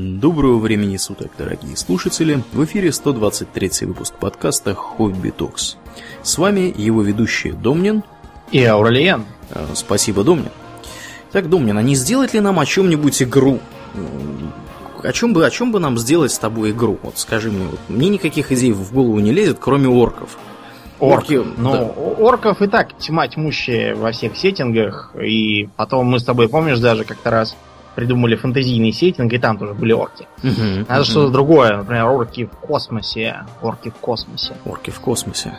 Доброго времени суток, дорогие слушатели! В эфире 123 выпуск подкаста «Хобби Токс». С вами его ведущие Домнин и Аурелиен. Э, спасибо, Домнин. Так, Домнин, а не сделать ли нам о чем-нибудь игру? О чем, бы, о чем бы нам сделать с тобой игру? Вот скажи мне, вот, мне никаких идей в голову не лезет, кроме орков. Орки, ну, да. орков и так тьма тьмущая во всех сеттингах, и потом мы с тобой, помнишь, даже как-то раз придумали фэнтезийный сеттинг, и там тоже были орки. Угу, Надо угу. что-то другое, например, орки в космосе. Орки в космосе. Орки в космосе.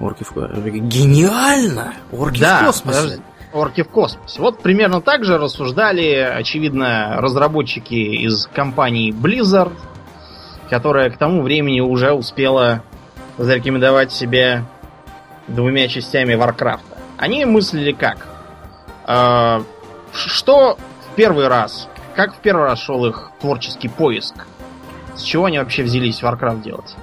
Орки в космосе. Гениально! Орки да, в космосе. Подожди. Орки в космосе. Вот примерно так же рассуждали, очевидно, разработчики из компании Blizzard, которая к тому времени уже успела зарекомендовать себя двумя частями Варкрафта. Они мыслили как? Э, что первый раз? Как в первый раз шел их творческий поиск? С чего они вообще взялись Warcraft делать?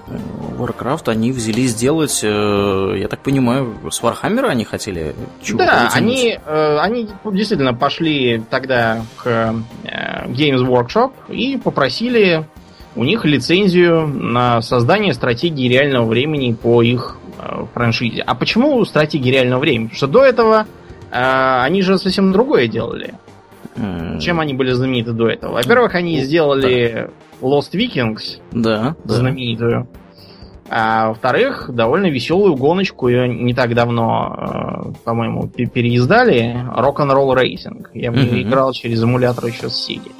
Warcraft они взялись делать, э, я так понимаю, с Warhammer они хотели чего Да, они, э, они действительно пошли тогда к э, Games Workshop и попросили у них лицензию на создание стратегии реального времени по их э, франшизе. А почему стратегии реального времени? Потому что до этого э, они же совсем другое делали. Чем они были знамениты до этого? Во-первых, они сделали Lost Vikings. Да, знаменитую. А во-вторых, довольно веселую гоночку ее не так давно, э, по-моему, переиздали. Rock'n'Roll Racing. Я в нее играл через эмулятор еще с Sega.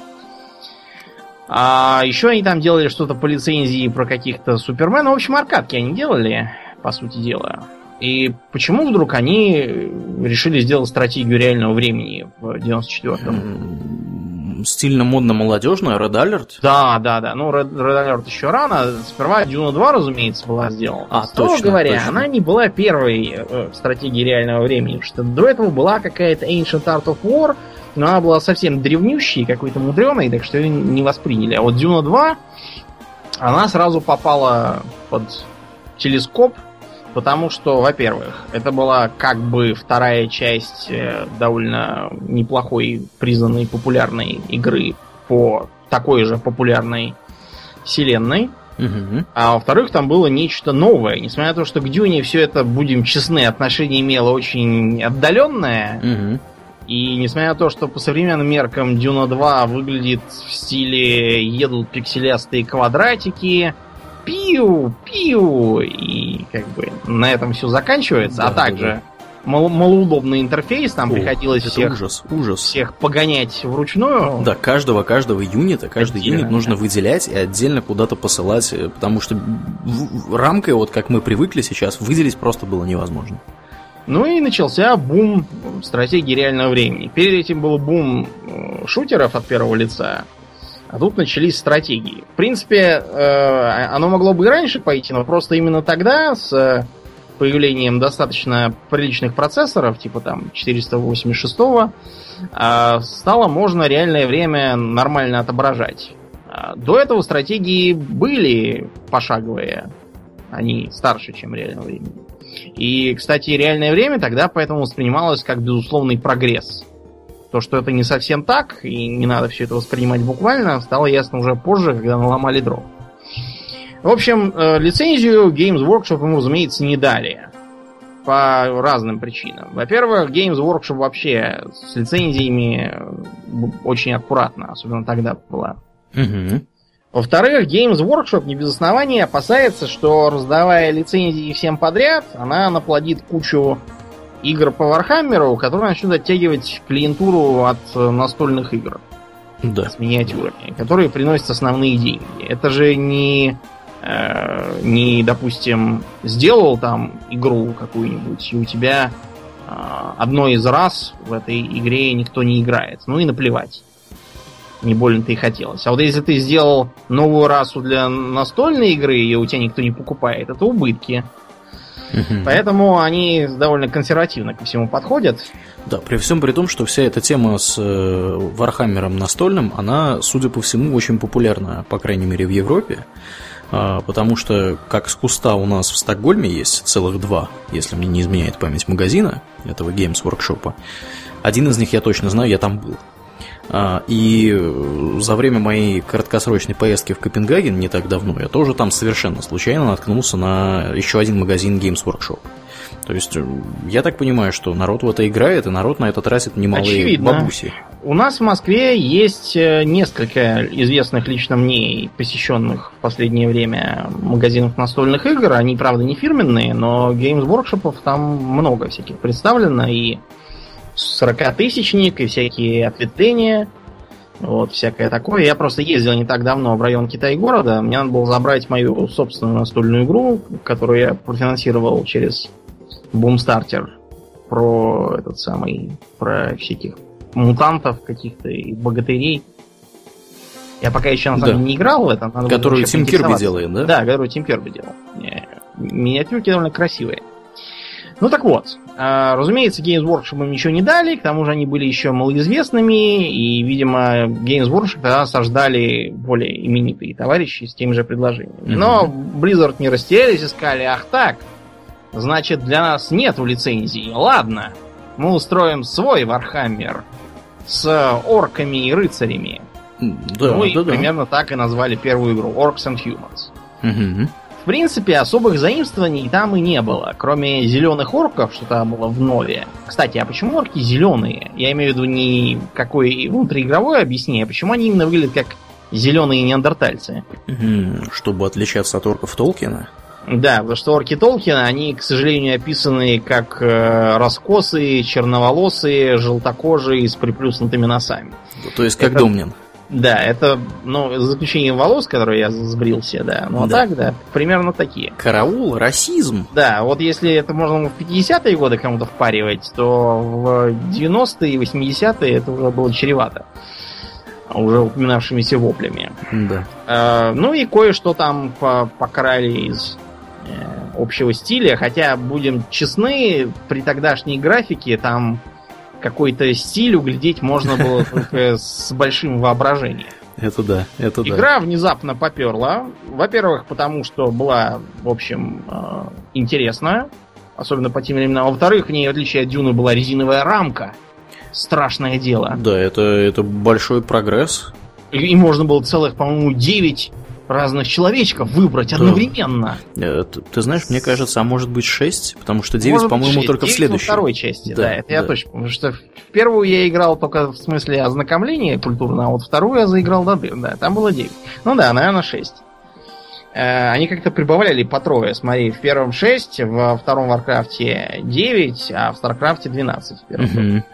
А еще они там делали что-то по лицензии про каких-то Суперменов. В общем, аркадки они делали, по сути дела. И почему вдруг они решили сделать стратегию реального времени в 94-м? Стильно, модно, молодежно, Red Alert? Да, да, да. Ну, Red, Red Alert еще рано. Сперва Дюна 2, разумеется, была сделана. А, Строго точно, говоря, точно. она не была первой э, стратегией реального времени. Потому что до этого была какая-то Ancient Art of War, но она была совсем древнющей, какой-то мудреной, так что ее не восприняли. А вот Дюна 2, она сразу попала под телескоп, потому что, во-первых, это была как бы вторая часть э, довольно неплохой, признанной популярной игры по такой же популярной вселенной. Угу. А во-вторых, там было нечто новое. Несмотря на то, что к Дюне все это, будем честны, отношение имело очень отдаленное. Угу и несмотря на то, что по современным меркам Дюна 2 выглядит в стиле едут пикселястые квадратики, пиу, пиу, и как бы на этом все заканчивается, а да, а также да. Мал- малоудобный интерфейс, там О, приходилось всех, ужас, ужас. всех погонять вручную. Да, каждого, каждого юнита, каждый Отдельно, юнит нужно да. выделять и отдельно куда-то посылать, э, потому что рамкой, вот как мы привыкли сейчас, выделить просто было невозможно. Ну и начался бум стратегии реального времени. Перед этим был бум э, шутеров от первого лица, а тут начались стратегии. В принципе, э, оно могло бы и раньше пойти, но просто именно тогда, с появлением достаточно приличных процессоров, типа там 486, э, стало можно реальное время нормально отображать. А до этого стратегии были пошаговые. Они старше, чем реальное время. И, кстати, реальное время тогда поэтому воспринималось как безусловный прогресс. То, что это не совсем так, и не надо все это воспринимать буквально, стало ясно уже позже, когда наломали дров. В общем, э, лицензию Games Workshop ему, разумеется, не дали. По разным причинам. Во-первых, Games Workshop вообще с лицензиями очень аккуратно, особенно тогда была. Угу. Во-вторых, Games Workshop не без основания опасается, что раздавая лицензии всем подряд, она наплодит кучу игр по Вархаммеру, которые начнут оттягивать клиентуру от э, настольных игр. Да. С миниатюрами, которые приносят основные деньги. Это же не, э, не допустим, сделал там игру какую-нибудь, и у тебя э, одно из раз в этой игре никто не играет. Ну и наплевать не больно-то и хотелось. А вот если ты сделал новую расу для настольной игры, и у тебя никто не покупает, это убытки. Поэтому они довольно консервативно ко всему подходят. Да, при всем при том, что вся эта тема с э, Вархаммером настольным, она, судя по всему, очень популярна, по крайней мере, в Европе. А, потому что, как с куста у нас в Стокгольме есть целых два, если мне не изменяет память магазина этого Games Workshop. Один из них я точно знаю, я там был. А, и за время моей краткосрочной поездки в Копенгаген не так давно я тоже там совершенно случайно наткнулся на еще один магазин Games Workshop. То есть, я так понимаю, что народ в это играет, и народ на это тратит немалые Очевидно. бабуси. У нас в Москве есть э, несколько известных лично мне и посещенных в последнее время магазинов настольных игр. Они, правда, не фирменные, но Games Workshop там много всяких представлено. И 40-тысячник, и всякие ответвления. Вот, всякое такое. Я просто ездил не так давно в район Китай-города. Мне надо было забрать мою собственную настольную игру, которую я профинансировал через Boomstarter. Про этот самый, про всяких мутантов каких-то и богатырей. Я пока еще на самом Да. деле не играл в это. надо Которую Тим Кирби делает, да? Да, которую Тим Кирби делал. Э, Миниатюрки довольно красивые. Ну так вот, а, разумеется, Games Workshop им ничего не дали, к тому же они были еще малоизвестными, и, видимо, Games Workshop тогда осаждали более именитые товарищи с теми же предложениями. Но Blizzard не растерялись и сказали, ах так, значит, для нас нету лицензии. Ладно, мы устроим свой Warhammer с орками и рыцарями. Да, ну и да, да. примерно так и назвали первую игру Orcs and Humans. Мгм. В принципе, особых заимствований там и не было, кроме зеленых орков, что там было в нове. Кстати, а почему орки зеленые? Я имею в виду не какое внутриигровое объяснение, а почему они именно выглядят как зеленые неандертальцы? Чтобы отличаться от орков Толкина. Да, потому что орки Толкина, они, к сожалению, описаны как э, раскосые, черноволосые, желтокожие, с приплюснутыми носами. То есть как Это- Домнин. Да, это, ну, за исключением волос, которые я сбрил себе, да. Ну, а Да. так, да, примерно такие. Караул, расизм. Да, вот если это можно в 50-е годы кому-то впаривать, то в 90-е и 80-е это уже было чревато. Уже упоминавшимися воплями. Да. Э, ну и кое-что там по- покрали из э, общего стиля, хотя, будем честны, при тогдашней графике там какой-то стиль углядеть можно было только с большим воображением. Это да, это да. Игра внезапно поперла. Во-первых, потому что была, в общем, э, интересная. Особенно по тем временам. Во-вторых, в ней, в отличие от Дюны, была резиновая рамка. Страшное дело. Да, это, это большой прогресс. И, и можно было целых, по-моему, 9 разных человечков выбрать Да. одновременно. Э, Ты, ты знаешь, мне кажется, а может быть 6, потому что 9, Может быть, по-моему, только в следующей. второй части, да, Да, это я да. точно. Потому что в первую я играл только в смысле ознакомления культурного, а вот вторую я заиграл до дыр, да, там было 9. Ну да, наверное, 6. Они как-то прибавляли по трое. Смотри, в первом 6, во втором Варкрафте 9, а в Старкрафте 12. в первом.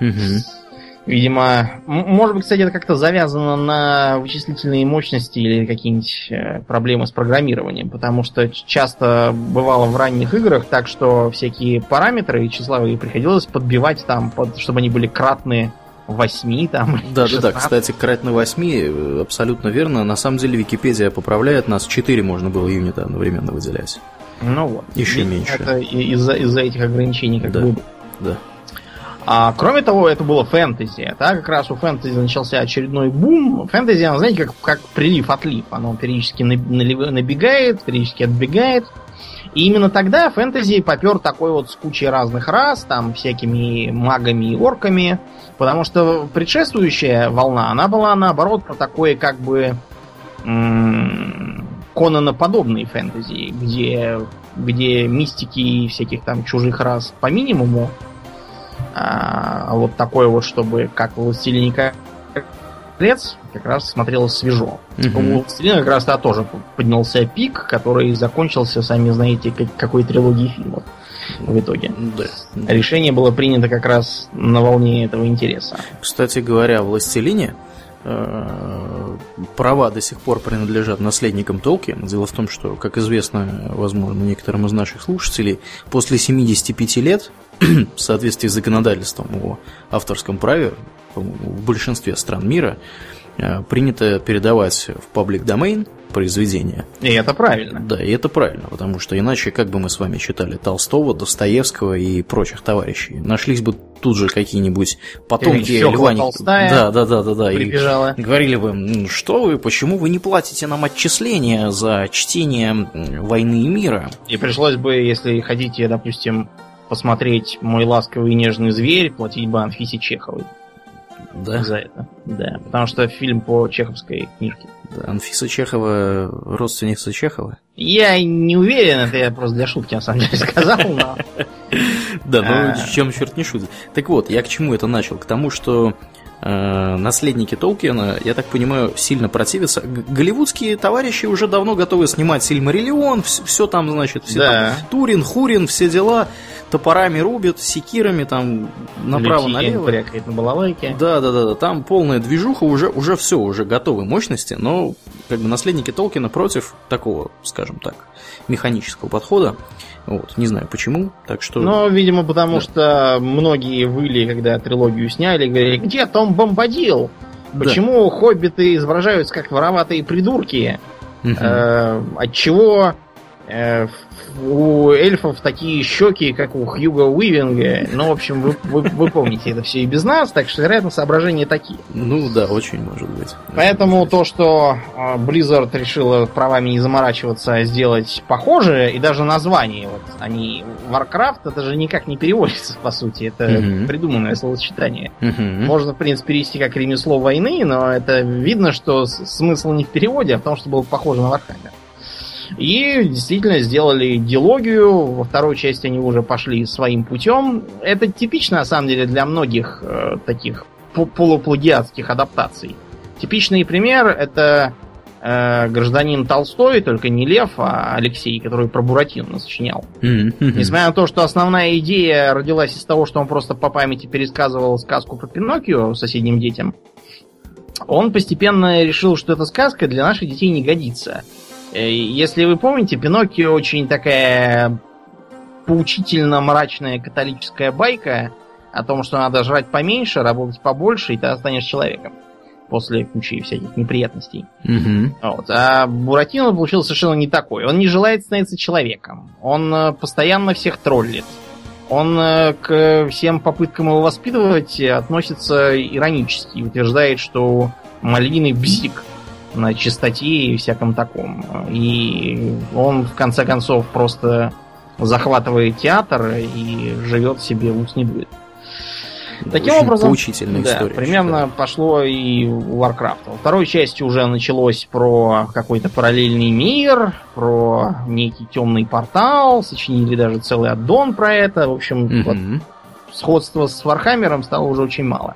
Видимо, может быть, кстати, это как-то завязано на вычислительные мощности или какие-нибудь э, проблемы с программированием, потому что часто бывало в ранних играх так, что всякие параметры числовые приходилось подбивать там, под, чтобы они были кратны 8 там. Да, да, да. 16. Кстати, крать на 8 абсолютно верно. На самом деле Википедия поправляет нас. 4 можно было юнита одновременно выделять. Ну вот. Еще меньше. Это и- из-за из этих ограничений как Да. бы Да. А кроме того, это было фэнтези. Да, как раз у фэнтези начался очередной бум. Фэнтези, оно, знаете, как, как прилив-отлив. Оно периодически набегает, периодически отбегает. И именно тогда фэнтези попер такой вот с кучей разных рас, там всякими магами и орками. Потому что предшествующая волна, она была наоборот про такое как бы м, Конаноподобный фэнтези, где, где мистики всяких там чужих рас по минимуму, а вот такое вот, чтобы как в «Властелине колец» как раз смотрелось свежо. Мгм. У «Властелина» как раз да, тоже поднялся пик, который закончился, сами знаете, как, какой трилогией фильмов в итоге. Да. Решение было принято как раз на волне этого интереса. Кстати говоря, о «Властелине» права до сих пор принадлежат наследникам Толкина. Дело в том, что, как известно, возможно, некоторым из наших слушателей, после 75 лет, в соответствии с законодательством о авторском праве, в большинстве стран мира, э, принято передавать в паблик домен произведения. И это правильно. Да, и это правильно, потому что иначе, как бы мы с вами читали Толстого, Достоевского и прочих товарищей, нашлись бы тут же какие-нибудь потомки Льва Толстая Да, да, да, да, да. И Прибежала. говорили бы, «М, что вы, почему вы не платите нам отчисления за чтение «Войны и мира»? И пришлось бы, если хотите, допустим, посмотреть «Мой ласковый и нежный зверь», платить бы Анфисе Чеховой Да. за это. Да, потому что фильм по чеховской книжке. Анфиса Чехова родственница Чехова? Я не уверен, это я просто для шутки на самом деле сказал, но... Да, ну чем черт не шутит. Так вот, я к чему это начал? К тому, что наследники Толкиена, я так понимаю, сильно противятся. Голливудские товарищи уже давно готовы снимать Сильмариллион, все, все там, значит, все да. там, Турин, Хурин, все дела, топорами рубят, секирами там направо-налево. брякает на балалайке. Да, да, да, да, там полная движуха, уже, уже все, уже готовы мощности, но как бы наследники Толкина против такого, скажем так, механического подхода. Вот, не знаю почему, так что... Ну, видимо, потому да. что многие выли, когда трилогию сняли, говорили, где Том Бомбадил? Почему да. хоббиты изображаются как вороватые придурки? Угу. Э, отчего э, у эльфов такие щеки, как у Хьюга Уивинга. Ну, в общем, вы, вы, вы помните это все и без нас, так что, вероятно, соображения такие. Ну да, очень может быть. Поэтому то, что а, Blizzard решила правами не заморачиваться, а сделать похожее, и даже название, вот они Warcraft, это же никак не переводится, по сути. Это угу. придуманное словосочетание. Угу. Можно, в принципе, перевести как ремесло войны, но это видно, что смысл не в переводе, а в том, что было похоже на Warhammer. И действительно сделали диалогию. Во второй части они уже пошли своим путем. Это типично, на самом деле, для многих э, таких полуплагиатских адаптаций. Типичный пример это э, гражданин Толстой, только не Лев, а Алексей, который про Буратино сочинял. Mm-hmm. Несмотря на то, что основная идея родилась из того, что он просто по памяти пересказывал сказку про Пиноккио соседним детям, он постепенно решил, что эта сказка для наших детей не годится. Э, если вы помните, Пиноккио очень такая поучительно мрачная католическая байка о том, что надо жрать поменьше, работать побольше, и ты станешь человеком после кучи всяких неприятностей. Угу. Вот. А Буратино получился совершенно не такой. Он не желает становиться человеком. Он э, постоянно всех троллит. Он э, к всем попыткам его воспитывать относится иронически и утверждает, что малиный бзик на чистоте и всяком таком. И он, в конце концов, просто захватывает театр и живет себе ус не будет. Таким Очень образом, поучительная да, история, примерно считаю. пошло и у Warcraft. Во второй части уже началось про какой-то параллельный мир, про некий темный портал, сочинили даже целый аддон про это. В общем, угу. вот, сходства с Вархаммером стало уже очень мало.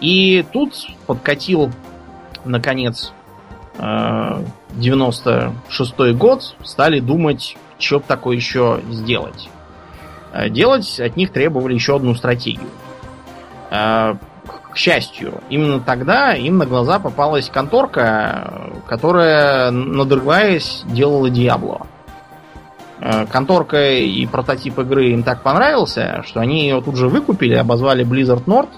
И тут подкатил, наконец, 96 год, стали думать, что такое еще сделать. Э, делать от них требовали еще одну стратегию. Э, к счастью, именно тогда им на глаза попалась конторка, которая, надрываясь, делала Диабло. Э, конторка и прототип игры им так понравился, что они ее тут же выкупили, обозвали Blizzard Nord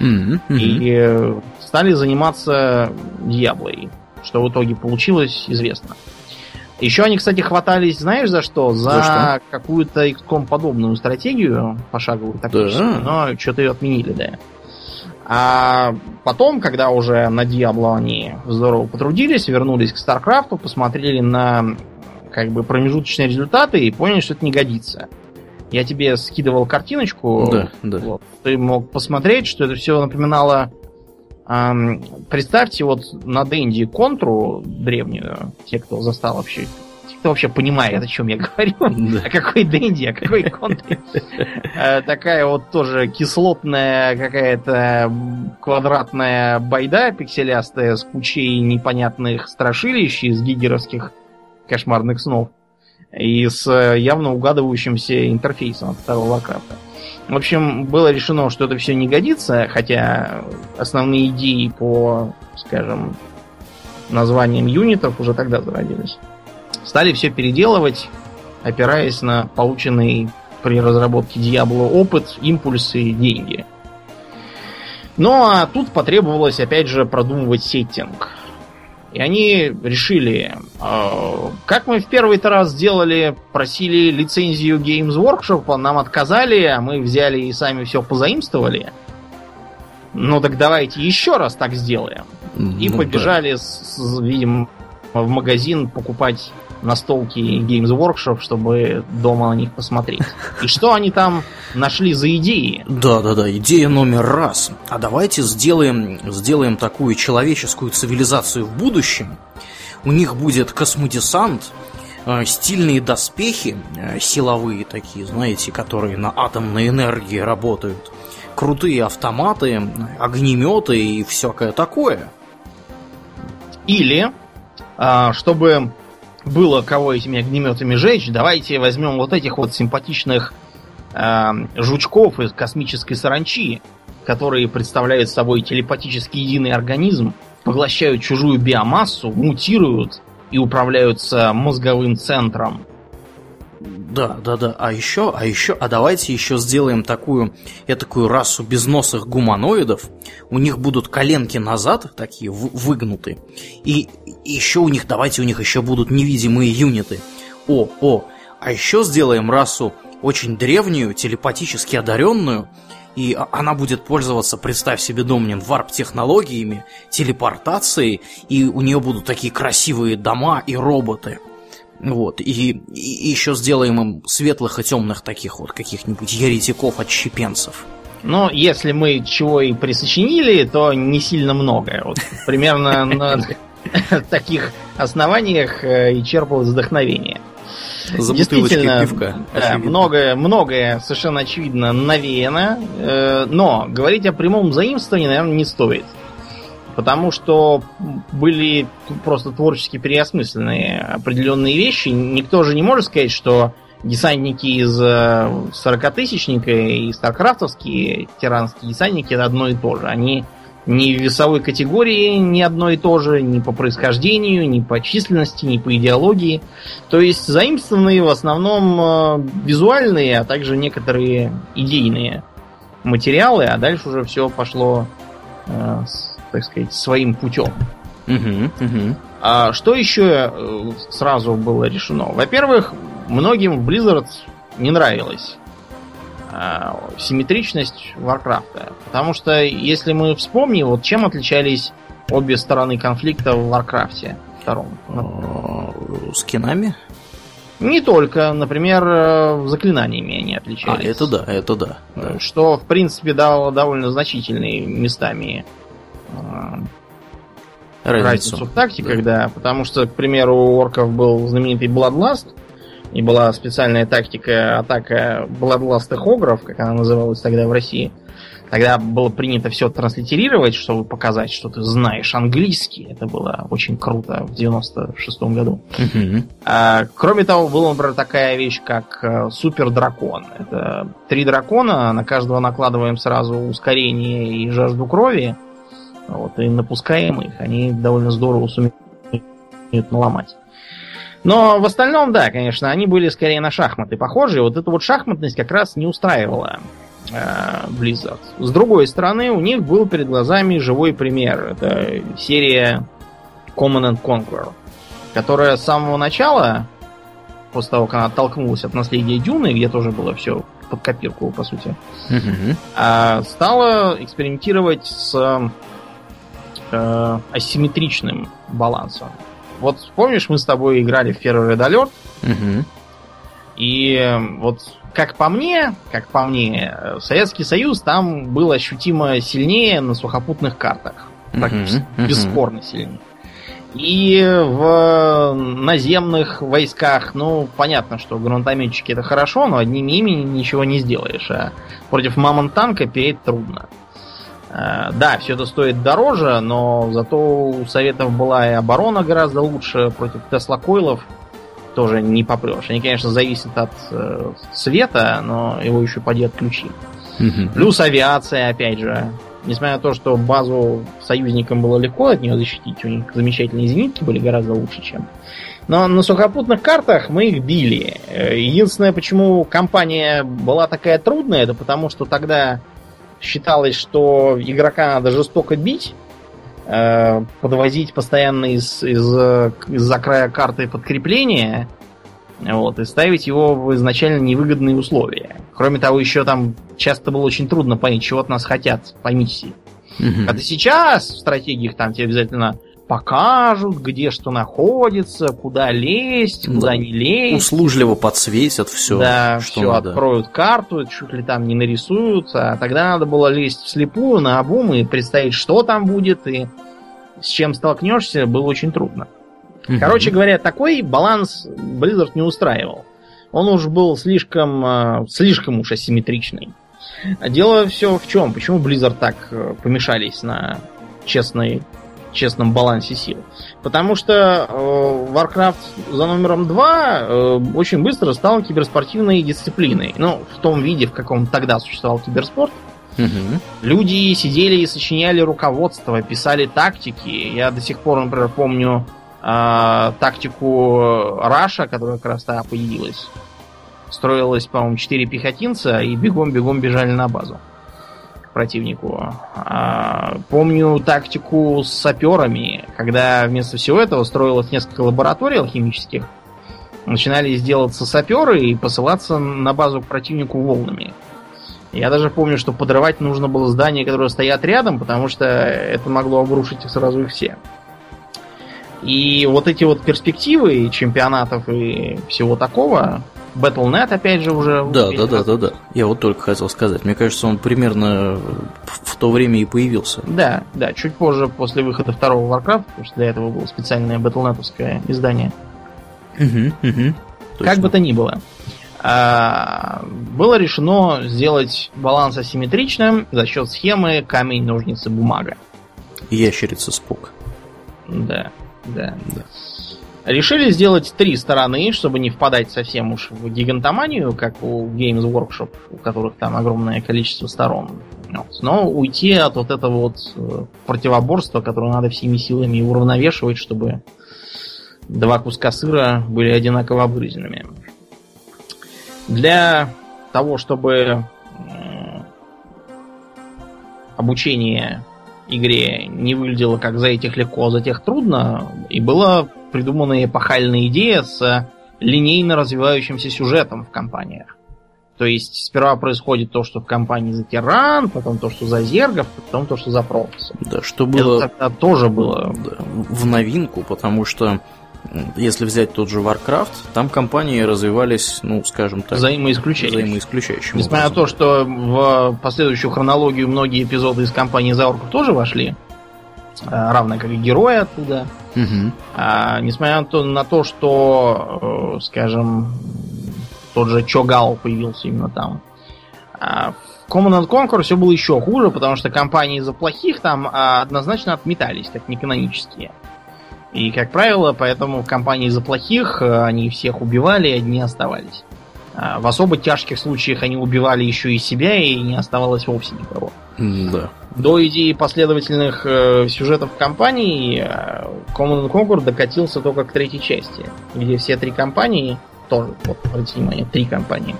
mm-hmm. и стали заниматься Диаблой. Что в итоге получилось, известно. Еще они, кстати, хватались, знаешь, за что? За, за какую-то XCOM подобную стратегию пошаговую тактическую, да. но что-то ее отменили, да. А потом, когда уже на Диабло они здорово потрудились, вернулись к Старкрафту, посмотрели на как бы промежуточные результаты и поняли, что это не годится. Я тебе скидывал картиночку. Да, да. Вот, ты мог посмотреть, что это все напоминало Представьте вот на Дэнди контру древнюю, те, кто застал вообще те, кто вообще понимает, о чем я говорю. Да. О какой Дэнди, о какой контре. Э, такая вот тоже кислотная какая-то квадратная байда пикселястая с кучей непонятных страшилищ из гигеровских кошмарных снов и с явно угадывающимся интерфейсом от второго Варкрафта. В общем, было решено, что это все не годится, хотя основные идеи по, скажем, названиям юнитов уже тогда зародились. Стали все переделывать, опираясь на полученный при разработке Diablo опыт, импульсы и деньги. Ну а тут потребовалось опять же продумывать сеттинг. И они решили, э, как мы в первый раз сделали, просили лицензию Games Workshop, нам отказали, а мы взяли и сами все позаимствовали. Ну так давайте еще раз так сделаем. И ну, побежали, да. с, с, видимо, в магазин покупать настолки Games Workshop, чтобы дома на них посмотреть. И что они там нашли за идеи? Да, да, да, идея номер раз. А давайте сделаем, сделаем такую человеческую цивилизацию в будущем. У них будет космодесант, э, стильные доспехи, э, силовые такие, знаете, которые на атомной энергии работают, крутые автоматы, огнеметы и всякое такое. Или, а, чтобы было кого этими огнеметами жечь, давайте возьмем вот этих вот симпатичных э, жучков из космической саранчи, которые представляют собой телепатически единый организм, поглощают чужую биомассу, мутируют и управляются мозговым центром. Да, да, да. А еще, а еще, а давайте еще сделаем такую, такую расу безносых гуманоидов. У них будут коленки назад, такие выгнуты. И еще у них, давайте у них еще будут невидимые юниты. О, о, а еще сделаем расу очень древнюю, телепатически одаренную, и она будет пользоваться, представь себе, Домнин, варп-технологиями, телепортацией, и у нее будут такие красивые дома и роботы. Вот, и, и еще сделаем им светлых и темных таких вот каких-нибудь еретиков-отщепенцев. Но если мы чего и присочинили, то не сильно много. Вот примерно на таких основаниях э, и черпалось вдохновение. За Действительно, пивка. Да, многое, многое совершенно очевидно навеяно, э, но говорить о прямом заимствовании, наверное, не стоит. Потому что были просто творчески переосмысленные определенные вещи. Никто же не может сказать, что десантники из 40-тысячника э, и старкрафтовские терранские десантники это одно и то же. Они ни в весовой категории не одно и то же, ни по происхождению, ни по численности, ни по идеологии. То есть заимствованные в основном э, визуальные, а также некоторые идейные материалы, а дальше уже все пошло, э, так сказать, своим путем. Угу, угу. А что еще э, сразу было решено? Во-первых, многим Blizzard не нравилось Э, симметричность Варкрафта. Потому что, если мы вспомним, вот чем отличались обе стороны конфликта в Варкрафте втором? Э, скинами? Не только, например, э, заклинаниями они отличались. А, это да, это да. да. Что, в принципе, дало довольно значительные местами разницу, разницу в тактиках, да. да. Потому что, к примеру, у орков был знаменитый Bloodlust, и была специальная тактика атака бладластых огров, как она называлась тогда в России. Тогда было принято все транслитерировать, чтобы показать, что ты знаешь английский. Это было очень круто в 96-м году. А, кроме того, была, например, такая вещь, как э, супер дракон. Это три дракона, на каждого накладываем сразу ускорение и жажду крови. Вот, и напускаем их. Они довольно здорово сумеют наломать. Но в остальном, да, конечно, они были скорее на шахматы похожи. Вот эта вот шахматность как раз не устраивала э, Blizzard. С другой стороны, у них был перед глазами живой пример. Это серия Common and Conquer, которая с самого начала, после того, как она оттолкнулась от наследия Дюны, где тоже было все под копирку, по сути, mm-hmm. стала экспериментировать с э, асимметричным балансом. Вот помнишь, мы с тобой играли в первый Red Угу. И э, вот как по мне, как по мне, Советский Союз там был ощутимо сильнее на сухопутных картах. Практически uh-huh, uh-huh. бесспорно сильнее. И в наземных войсках, ну, понятно, что гранатометчики это хорошо, но одними ими ничего не сделаешь. А против мамонт танка переть трудно. Э, да, все это стоит дороже, но зато у Советов была и оборона гораздо лучше против Тесла Койлов. Тоже не попрешь. Они, конечно, зависят от э, света, но его еще поди отключи. Угу. Плюс авиация, опять же. Несмотря на то, что базу союзникам было легко от нее защитить, у них замечательные зенитки были гораздо лучше, чем. Но на сухопутных картах мы их били. Э, единственное, почему компания была такая трудная, это потому что тогда считалось, что игрока надо жестоко бить, э, подвозить постоянно из, из, из-за края карты подкрепления, вот, и ставить его в изначально невыгодные условия. Кроме того, еще там часто было очень трудно понять, чего от нас хотят по миссии. Угу. А ты сейчас в стратегиях там тебе обязательно покажут, где что находится, куда лезть, куда Да. не лезть. Услужливо подсветят все, да, что все, надо. откроют карту, чуть ли там не нарисуют. А тогда надо было лезть вслепую, на обум и представить, что там будет, и с чем столкнешься, было очень трудно. Мгм. Короче говоря, такой баланс Blizzard не устраивал. Он уж был слишком, э, слишком уж асимметричный. А дело все в чем? Почему Blizzard так э, помешались на честной, честном балансе сил? Потому что э, Warcraft за номером 2 очень быстро стал киберспортивной дисциплиной. Ну, в том виде, в каком тогда существовал киберспорт. Мгм. Люди сидели и сочиняли руководство, писали тактики. Я до сих пор, например, помню э, тактику Раша, которая как раз тогда появилась. Строилось, по-моему, 4 пехотинца и бегом-бегом бежали на базу противнику. А, помню тактику с саперами, когда вместо всего этого строилось несколько лабораторий алхимических. Начинали сделаться саперы и посылаться на базу к противнику волнами. Я даже помню, что подрывать нужно было здания, которые стоят рядом, потому что это могло обрушить их сразу их все. И вот эти вот перспективы чемпионатов и всего такого, Battle.net опять же уже... Да, да, да, да, да. Я вот только хотел сказать. Мне кажется, он примерно в в то время и появился. Да, да, чуть позже, после выхода второго Warcraft, потому что для этого было специальное Battle.netовское издание. Мгм. Как Точно. бы то ни было. а, было решено сделать баланс асимметричным за счет схемы камень, ножницы, бумага. Ящерица Спок. Да, да. Да. Решили сделать три стороны, чтобы не впадать совсем уж в гигантоманию, как у Games Workshop, у которых там огромное количество сторон. Вот. Но уйти от вот этого вот э, противоборства, которое надо всеми силами уравновешивать, чтобы два куска сыра были одинаково обгрызенными. Для того, чтобы э, обучение игре не выглядело как за этих легко, а за тех трудно, и была придумана эпохальная идея с линейно развивающимся сюжетом в компаниях. То есть сперва происходит то, что в компании за тиран, потом то, что за зергов, потом то, что за профессов. Да, что было Это тогда тоже было. да, в новинку, потому что если взять тот же Warcraft, там компании развивались, ну, скажем так, Взаимоисключающие. взаимоисключающим Несмотря на то, что в последующую хронологию многие эпизоды из компании за орков тоже вошли, равно как и герои оттуда. Мгм. А, несмотря на то, на то что, э, скажем, тот же Чогал появился именно там. А в Command and Conquer все было еще хуже, потому что компании за плохих там а, однозначно отметались, как неканонические. И, как правило, поэтому компании за плохих э, они всех убивали, и одни оставались. А в особо тяжких случаях они убивали еще и себя, и не оставалось вовсе никого. Да. До идеи последовательных э, сюжетов компаний э, Command and Conquer докатился только к третьей части, где все три компании, тоже, вот, обратите внимание, три кампании,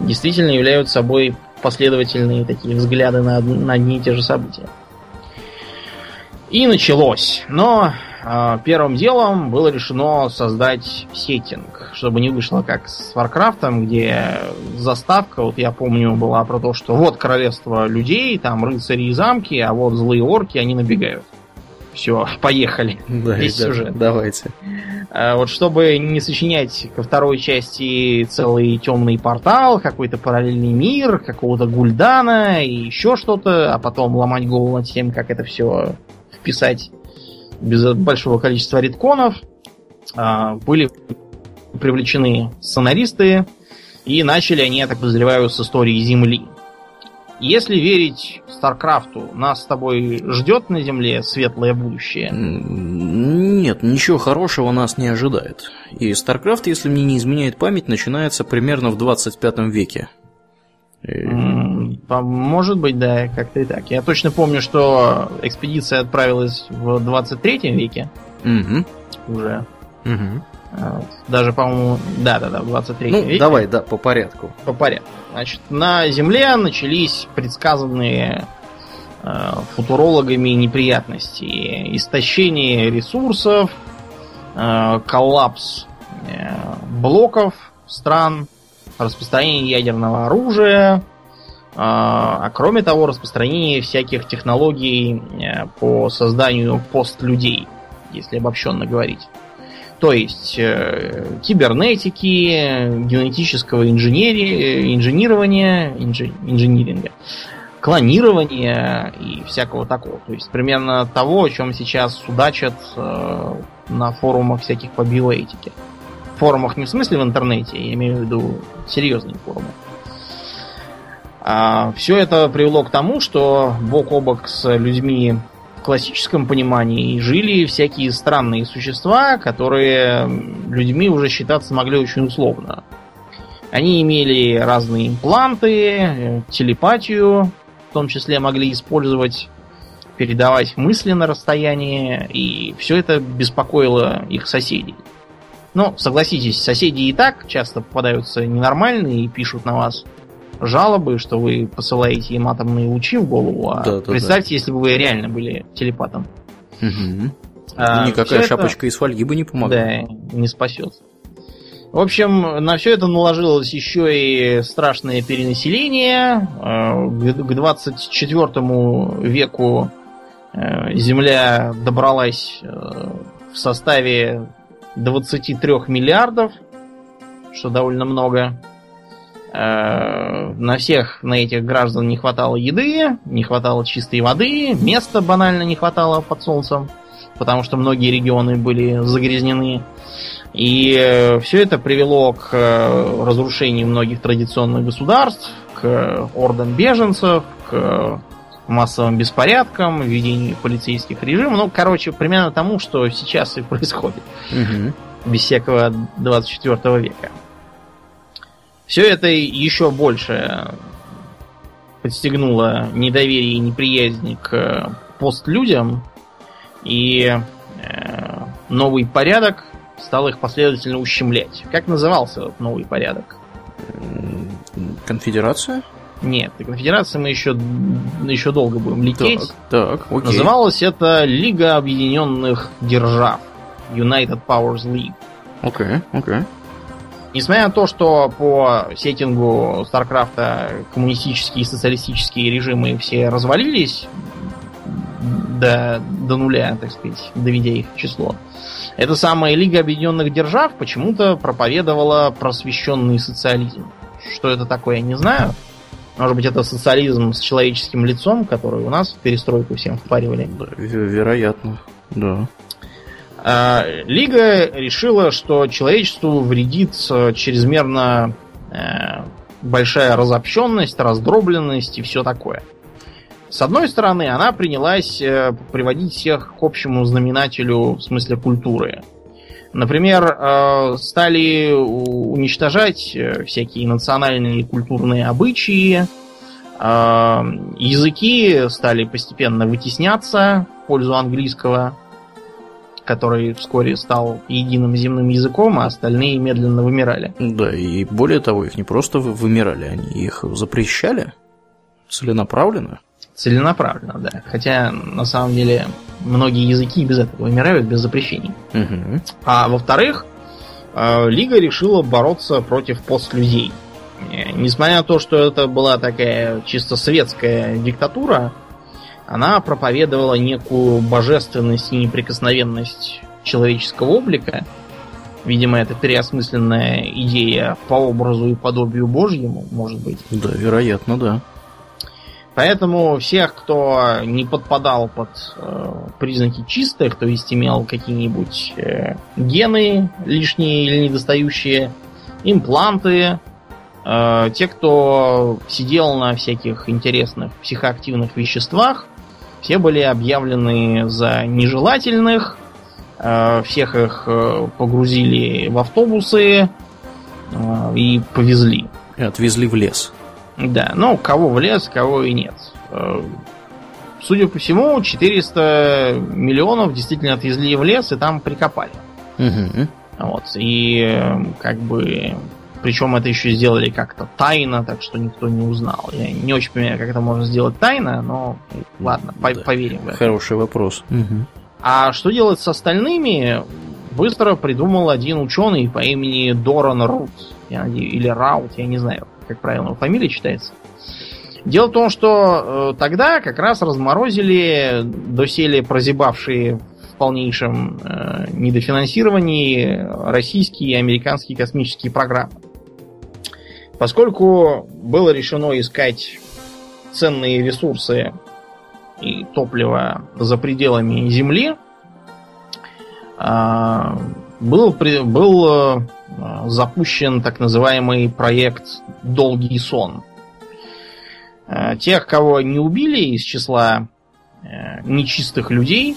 действительно являются собой последовательные такие взгляды на, на одни и те же события. И началось. Но первым делом было решено создать сеттинг, чтобы не вышло как с Варкрафтом, где заставка, вот я помню, была про то, что вот королевство людей, там рыцари и замки, а вот злые орки, они набегают. Все, поехали. Да, Весь ребята, сюжет. Давайте. А Вот чтобы не сочинять ко второй части целый темный портал, какой-то параллельный мир, какого-то гульдана и еще что-то, а потом ломать голову над тем, как это все вписать без большого количества редконов, а, были привлечены сценаристы, и начали они, я так подозреваю, с истории Земли. Если верить Старкрафту, нас с тобой ждет на Земле светлое будущее. Нет, ничего хорошего нас не ожидает. И StarCraft, если мне не изменяет память, начинается примерно в 25 веке. Э, Может быть, да, как-то и так. Я точно помню, что экспедиция отправилась в 23 веке мгм, уже. вот. Даже, по-моему, да-да-да, в 23 Ну, веке. давай, да, по порядку. По порядку. Значит, на Земле начались предсказанные э, футурологами неприятности. Истощение ресурсов, э, коллапс э, блоков стран, распространение ядерного оружия, э, а кроме того, распространение всяких технологий э, по созданию пост-людей. если обобщенно говорить. То есть э, кибернетики, генетического инженерии, инженирования, инжи, инжиниринга, клонирования и всякого такого. То есть примерно того, о чем сейчас судачат э, на форумах всяких по биоэтике. Форумах не в смысле в интернете, я имею в виду серьезные форумы. А, все это привело к тому, что бок о бок с людьми в классическом понимании жили всякие странные существа, которые людьми уже считаться могли очень условно. Они имели разные импланты, телепатию, в том числе могли использовать, передавать мысли на расстоянии, и все это беспокоило их соседей. Ну, согласитесь, соседи и так часто попадаются ненормальные и пишут на вас жалобы, что вы посылаете им атомные лучи в голову, а да, да, представьте, да. если бы вы реально были телепатом. Угу. А, Никакая шапочка это, из фольги бы не помогла. Да, не спасет. В общем, на все это наложилось еще и страшное перенаселение. А, к 24 веку э, Земля добралась э, в составе 23 миллиардов, что довольно много. Э, на всех на этих граждан не хватало еды, не хватало чистой воды, места банально не хватало под солнцем, потому что многие регионы были загрязнены. И э, все это привело к э, разрушению многих традиционных государств, к ордам беженцев, к массовым беспорядкам, введению полицейских режимов. Ну, короче, примерно тому, что сейчас и происходит. Угу. Без всякого 24 века. Все это еще больше подстегнуло недоверие и неприязнь к постлюдям, и э, новый порядок стал их последовательно ущемлять. Как назывался этот новый порядок? Конфедерация? Нет, до конфедерации мы еще, еще долго будем лететь. Так, так, окей. Называлась это Лига Объединенных Держав. United Powers League. Окей, okay, окей. Okay. Несмотря на то, что по сеттингу Старкрафта коммунистические и социалистические режимы все развалились до, до нуля, так сказать, доведя их число, эта самая Лига Объединенных Держав почему-то проповедовала просвещенный социализм. Что это такое, я не знаю. Может быть, это социализм с человеческим лицом, который у нас в перестройку всем впаривали. Да, вероятно, да. А, Лига решила, что человечеству вредит э, чрезмерно э, большая разобщенность, раздробленность и все такое. С одной стороны, она принялась э, приводить всех к общему знаменателю в смысле культуры. Например, стали уничтожать всякие национальные и культурные обычаи, языки стали постепенно вытесняться в пользу английского – который вскоре стал единым земным языком, а остальные медленно вымирали. Да, и более того, их не просто вымирали, они их запрещали целенаправленно. Целенаправленно, да. Хотя, на самом деле, многие языки без этого вымирают, без запрещений. Угу. А во-вторых, э, Лига решила бороться против постлюдей. Э, несмотря на то, что это была такая чисто светская диктатура, она проповедовала некую божественность и неприкосновенность человеческого облика. Видимо, это переосмысленная идея по образу и подобию Божьему, может быть. Да, вероятно, да. Поэтому всех, кто не подпадал под э, признаки чистых, то есть имел какие-нибудь э, гены лишние или недостающие, импланты, э, те, кто сидел на всяких интересных психоактивных веществах, все были объявлены за нежелательных, э, всех их э, погрузили в автобусы э, и повезли. И отвезли в лес. Да, ну, кого в лес, кого и нет. Судя по всему, 400 миллионов действительно отвезли в лес и там прикопали. Угу. Вот, и как бы причем это еще сделали как-то тайно, так что никто не узнал. Я не очень понимаю, как это можно сделать тайно, но ладно, по да. поверим в это. Хороший вопрос. Угу. А что делать с остальными, быстро придумал один ученый по имени Доран Рут. Я надеюсь, или Раут, я не знаю, как правильно его фамилия читается. Дело в том, что э, тогда как раз разморозили доселе прозябавшие в полнейшем э, недофинансировании российские и американские космические программы. Поскольку было решено искать ценные ресурсы и топливо за пределами Земли, э, был, был э, запущен так называемый проект «Долгий сон». Э, тех, кого не убили из числа э, нечистых людей,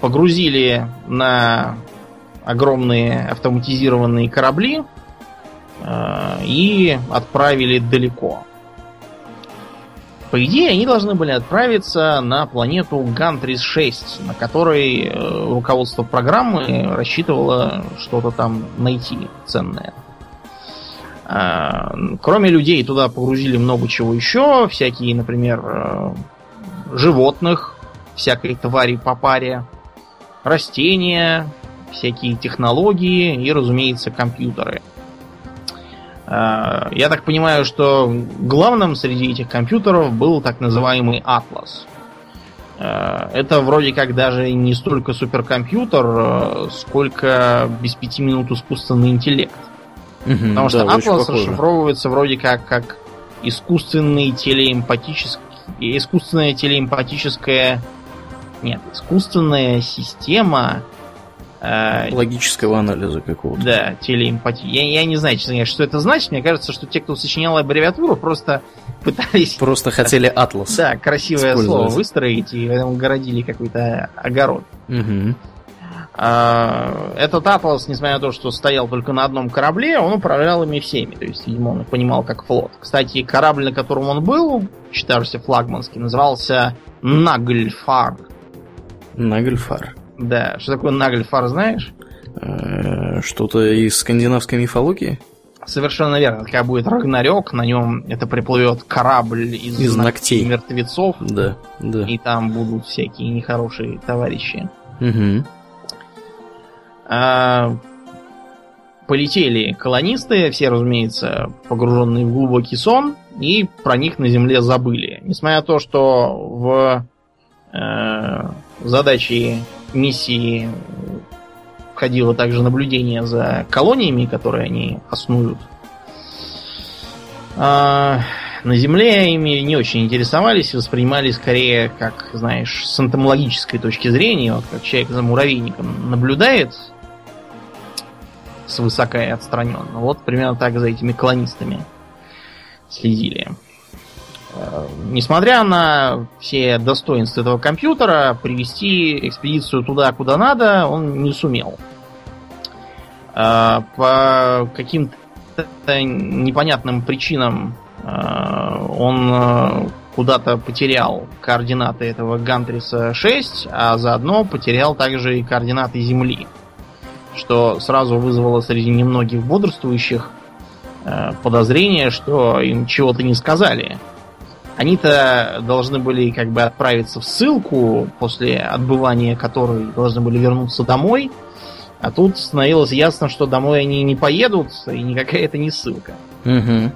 погрузили на огромные автоматизированные корабли и отправили далеко. По идее, они должны были отправиться на планету Гантрис-6, на которой э, руководство программы рассчитывало что-то там найти ценное. А, кроме людей, туда погрузили много чего еще. Всякие, например, э, животных, всякой твари по паре, растения, всякие технологии и, разумеется, компьютеры – я так понимаю, что главным среди этих компьютеров был так называемый Atlas. Э, это вроде как даже не столько суперкомпьютер, э, сколько без пяти минут искусственный интеллект. Угу, Потому что Atlas расшифровывается вроде как как искусственный телеэмпатический, искусственная телеэмпатическая нет, искусственная система Э, Логического анализа какого-то. Да, телеэмпатия. Я, я не знаю, честно говоря, что это значит. Мне кажется, что те, кто сочинял аббревиатуру, просто пытались... Просто хотели атлас. Да, красивое слово выстроить и поэтому городили какой-то огород. Угу. Этот атлас, несмотря на то, что стоял только на одном корабле, он управлял ими всеми. То есть, видимо, он понимал как флот. Кстати, корабль, на котором он был, считавшийся флагманский, назывался Нагльфар. Нагльфар. Да. Что такое Нагльфар, знаешь? Э, что-то из скандинавской мифологии? Совершенно верно. Когда будет Рагнарёк, на нем это приплывет корабль из, из ногтей мертвецов. Да, да. И там будут всякие нехорошие товарищи. Угу. А, полетели колонисты, все, разумеется, погруженные в глубокий сон, и про них на Земле забыли. Несмотря на то, что в э, задачи миссии входило также наблюдение за колониями, которые они основывают. А, на Земле ими не очень интересовались, воспринимали скорее, как, знаешь, с энтомологической точки зрения, вот как человек за муравейником наблюдает свысока и отстраненно. Вот примерно так за этими колонистами следили. Несмотря на все достоинства этого компьютера, привести экспедицию туда, куда надо, он не сумел. А, по каким-то непонятным причинам а, он а, куда-то потерял координаты этого Гантриса 6, а заодно потерял также и координаты Земли. Что сразу вызвало среди немногих бодрствующих подозрение, что им чего-то не сказали они-то должны были как бы отправиться в ссылку, после отбывания которой должны были вернуться домой. А тут становилось ясно, что домой они не поедут, и никакая это не ссылка. Угу.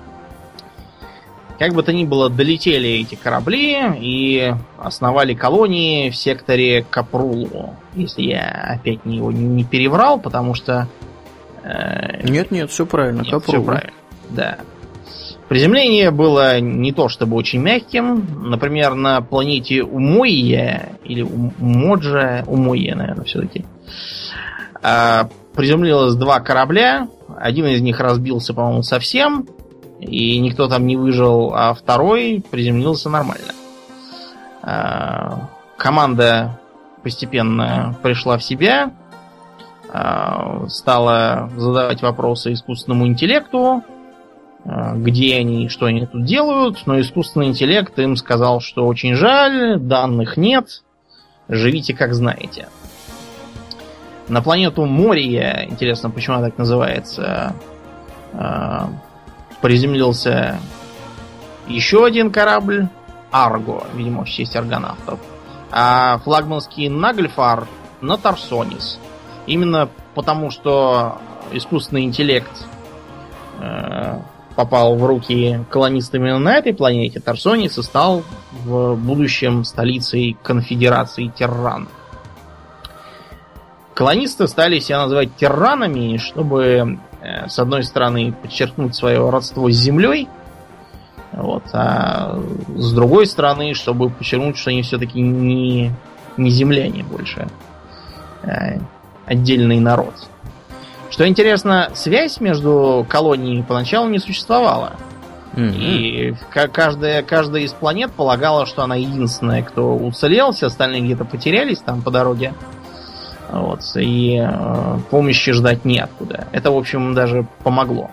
Как бы то ни было, долетели эти корабли и основали колонии в секторе Капрулу. Если я опять не его не переврал, потому что... Э, нет, нет, все правильно. Нет, Капрулу. все правильно. Да. Приземление было не то чтобы очень мягким. Например, на планете Умойя, или Умоджа, Умойя, наверное, все-таки, а, приземлилось два корабля. Один из них разбился, по-моему, совсем, и никто там не выжил, а второй приземлился нормально. А, команда постепенно пришла в себя, а, стала задавать вопросы искусственному интеллекту, где они, что они тут делают, но искусственный интеллект им сказал, что очень жаль, данных нет, живите как знаете. На планету Мория, интересно, почему она так называется, э, приземлился еще один корабль, Арго, видимо, в честь аргонавтов, а флагманский Нагльфар на Тарсонис. Именно потому, что искусственный интеллект э, попал в руки колонистам именно на этой планете, Тарсонис и стал в будущем столицей конфедерации Терран. колонисты стали себя называть тиранами, чтобы, э, с одной стороны, подчеркнуть свое родство с землей, вот, а с другой стороны, чтобы подчеркнуть, что они все-таки не, не земляне больше, а отдельный народ. Что интересно, связь между колониями поначалу не существовала. Mm-hmm. И каждая, каждая из планет полагала, что она единственная, кто уцелел, все остальные где-то потерялись там по дороге. Вот, и э, помощи ждать неоткуда. Это, в общем, даже помогло.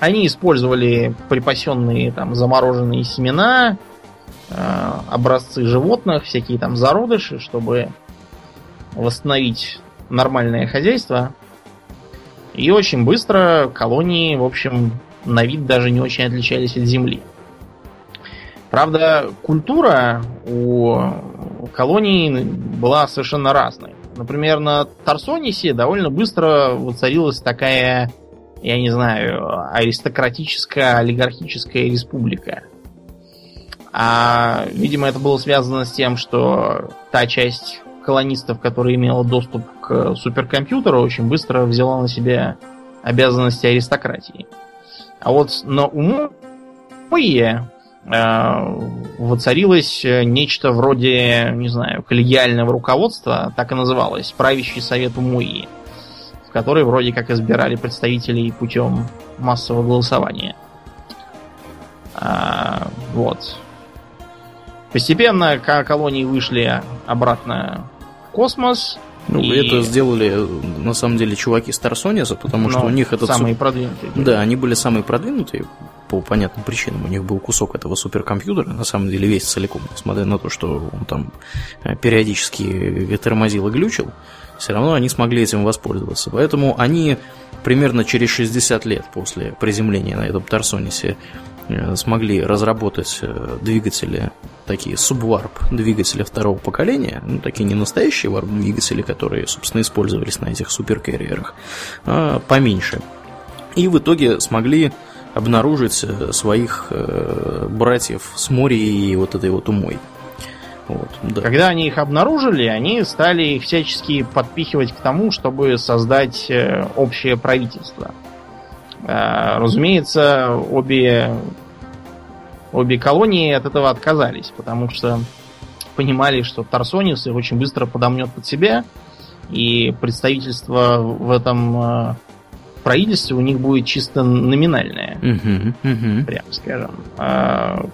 Они использовали припасенные там замороженные семена, э, образцы животных, всякие там зародыши, чтобы восстановить нормальное хозяйство. И очень быстро колонии, в общем, на вид даже не очень отличались от Земли. Правда, культура у колоний была совершенно разной. Например, на Тарсонисе довольно быстро воцарилась такая, я не знаю, аристократическая, олигархическая республика. А, видимо, это было связано с тем, что та часть колонистов, которая имела доступ к суперкомпьютеру, очень быстро взяла на себя обязанности аристократии. А вот на Умое э, воцарилось нечто вроде, не знаю, коллегиального руководства, так и называлось, правящий совет Умуи, в который вроде как избирали представителей путем массового голосования. А, вот. Постепенно колонии вышли обратно космос. Ну, и... это сделали, на самом деле, чуваки с Тарсониса, потому что у них этот... Самые продвинутые. Да, они были самые продвинутые, по понятным причинам. У них был кусок этого суперкомпьютера, на самом деле весь целиком, несмотря на то, что он там э, периодически тормозил и глючил, все равно они смогли этим воспользоваться. Поэтому они примерно через 60 лет после приземления на этом Тарсонисе смогли разработать э, двигатели, такие субварп двигатели второго поколения, ну, такие не настоящие варп двигатели, которые, собственно, использовались на этих суперкарьерах, а поменьше. И в итоге смогли обнаружить э, своих братьев с Мори и вот этой вот умой. Вот, да. Когда они их обнаружили, они стали их всячески подпихивать к тому, чтобы создать общее правительство. Э, разумеется, обе, обе колонии от этого отказались, потому что понимали, что Тарсонис их очень быстро подомнет под себя, и представительство в этом э, правительстве у них будет чисто номинальное, uh-huh, uh-huh. прямо скажем. Э,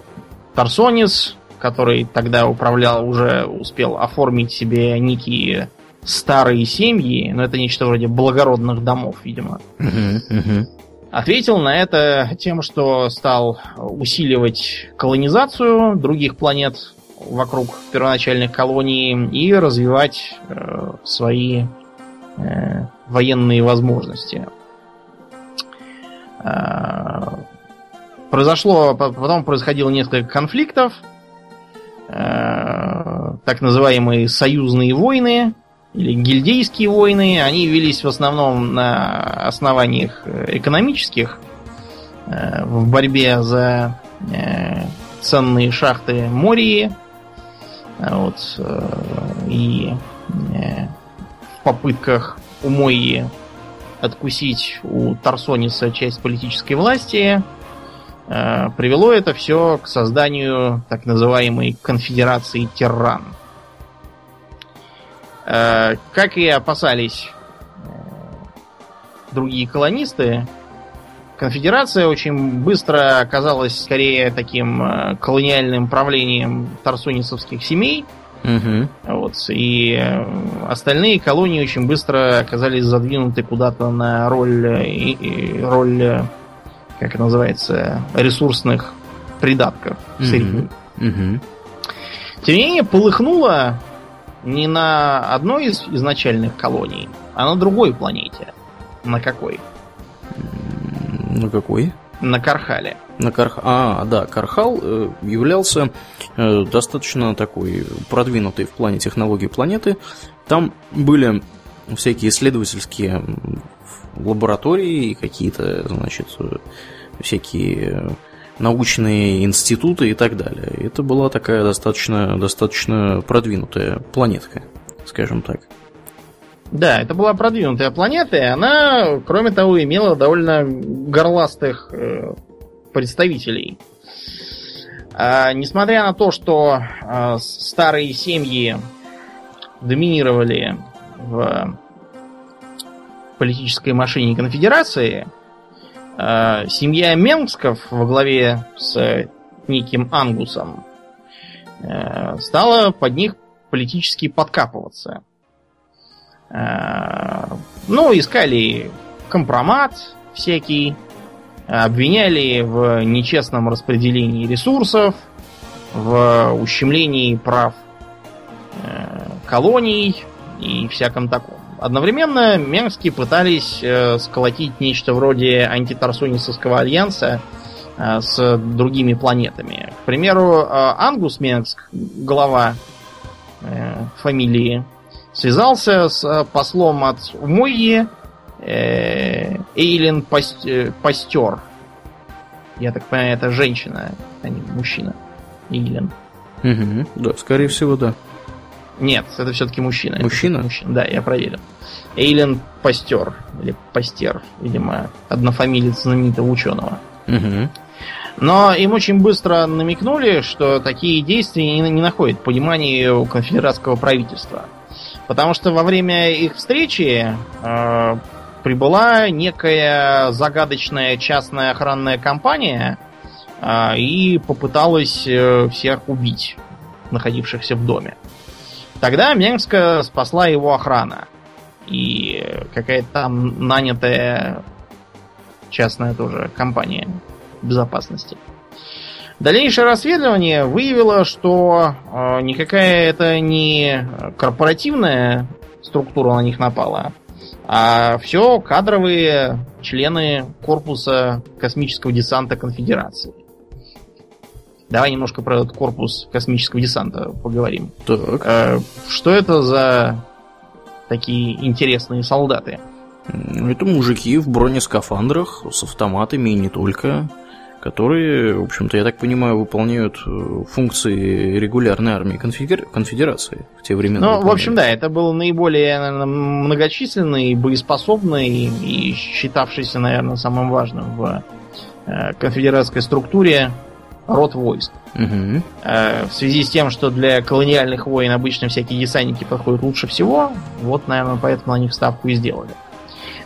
Тарсонис, который тогда управлял, уже успел оформить себе некие старые семьи, но это нечто вроде благородных домов, видимо. Uh-huh, uh-huh. Ответил на это тем, что стал усиливать колонизацию других планет вокруг первоначальных колоний и развивать э, свои э, военные возможности. Э, произошло, потом происходило несколько конфликтов, э, так называемые союзные войны, или гильдейские войны, они велись в основном на основаниях экономических, э, в борьбе за э, ценные шахты Мории, вот, э, и в попытках у Мойи откусить у Тарсониса часть политической власти, привело это все к созданию так называемой конфедерации Э, как и опасались э, другие колонисты, конфедерация очень быстро оказалась скорее таким э, колониальным правлением тарсунисовских семей. Угу. Вот, и остальные колонии очень быстро оказались задвинуты куда-то на роль, роль как это называется, ресурсных придатков. Угу. Угу. Тем не менее, полыхнуло не на одной из изначальных колоний, а на другой планете. На какой? На какой? На Кархале. На Карх... А, да, Кархал э, являлся э, достаточно такой продвинутой в плане технологии планеты. Там были всякие исследовательские лаборатории, какие-то, значит, э, всякие научные институты и так далее. Это была такая достаточно, достаточно продвинутая планетка, скажем так. Да, это была продвинутая планета, и она, кроме того, имела довольно горластых э, представителей. А, несмотря на то, что а, старые семьи доминировали в политической машине конфедерации, семья Менгсков во главе с неким Ангусом а, стала под них политически подкапываться. А, ну, искали компромат всякий, обвиняли в нечестном распределении ресурсов, в ущемлении прав э, колоний и всяком таком. Одновременно Менгские пытались э, сколотить нечто вроде антитарсонисовского альянса э, с другими планетами. К примеру, Ангус Менгск, глава фамилии, связался с послом от Умойи, э, Эйлин э, Пастер. Я так понимаю, это женщина, а не мужчина. Эйлин. Угу, да, скорее всего, да. Нет, это все-таки мужчина. Мужчина? мужчина? Да, я проверил. Эйлен Пастер, или Пастер, видимо, однофамилец знаменитого ученого. Угу. Но им очень быстро намекнули, что такие действия не, не находят понимания у конфедератского правительства. Потому что во время их встречи э, прибыла некая загадочная частная охранная компания а, и попыталась э, всех убить, находившихся в доме. Тогда Менгска спасла его охрана. И какая-то там нанятая частная тоже компания безопасности. Дальнейшее расследование выявило, что э, никакая это не корпоративная структура на них напала, а все кадровые члены корпуса космического десанта Конфедерации. Давай немножко про этот корпус космического десанта поговорим. Так. Э, что это за такие интересные солдаты? Это мужики в бронескафандрах с автоматами и не только которые, в общем-то, я так понимаю, выполняют э, функции регулярной армии конфедерации в те времена. Ну, в общем, да, это был наиболее наверное, многочисленный, боеспособный и считавшийся, наверное, самым важным в э, конфедератской структуре род войск. Угу. В связи с тем, что для колониальных войн обычно всякие десантники подходят лучше всего, вот, наверное, поэтому на них ставку и сделали.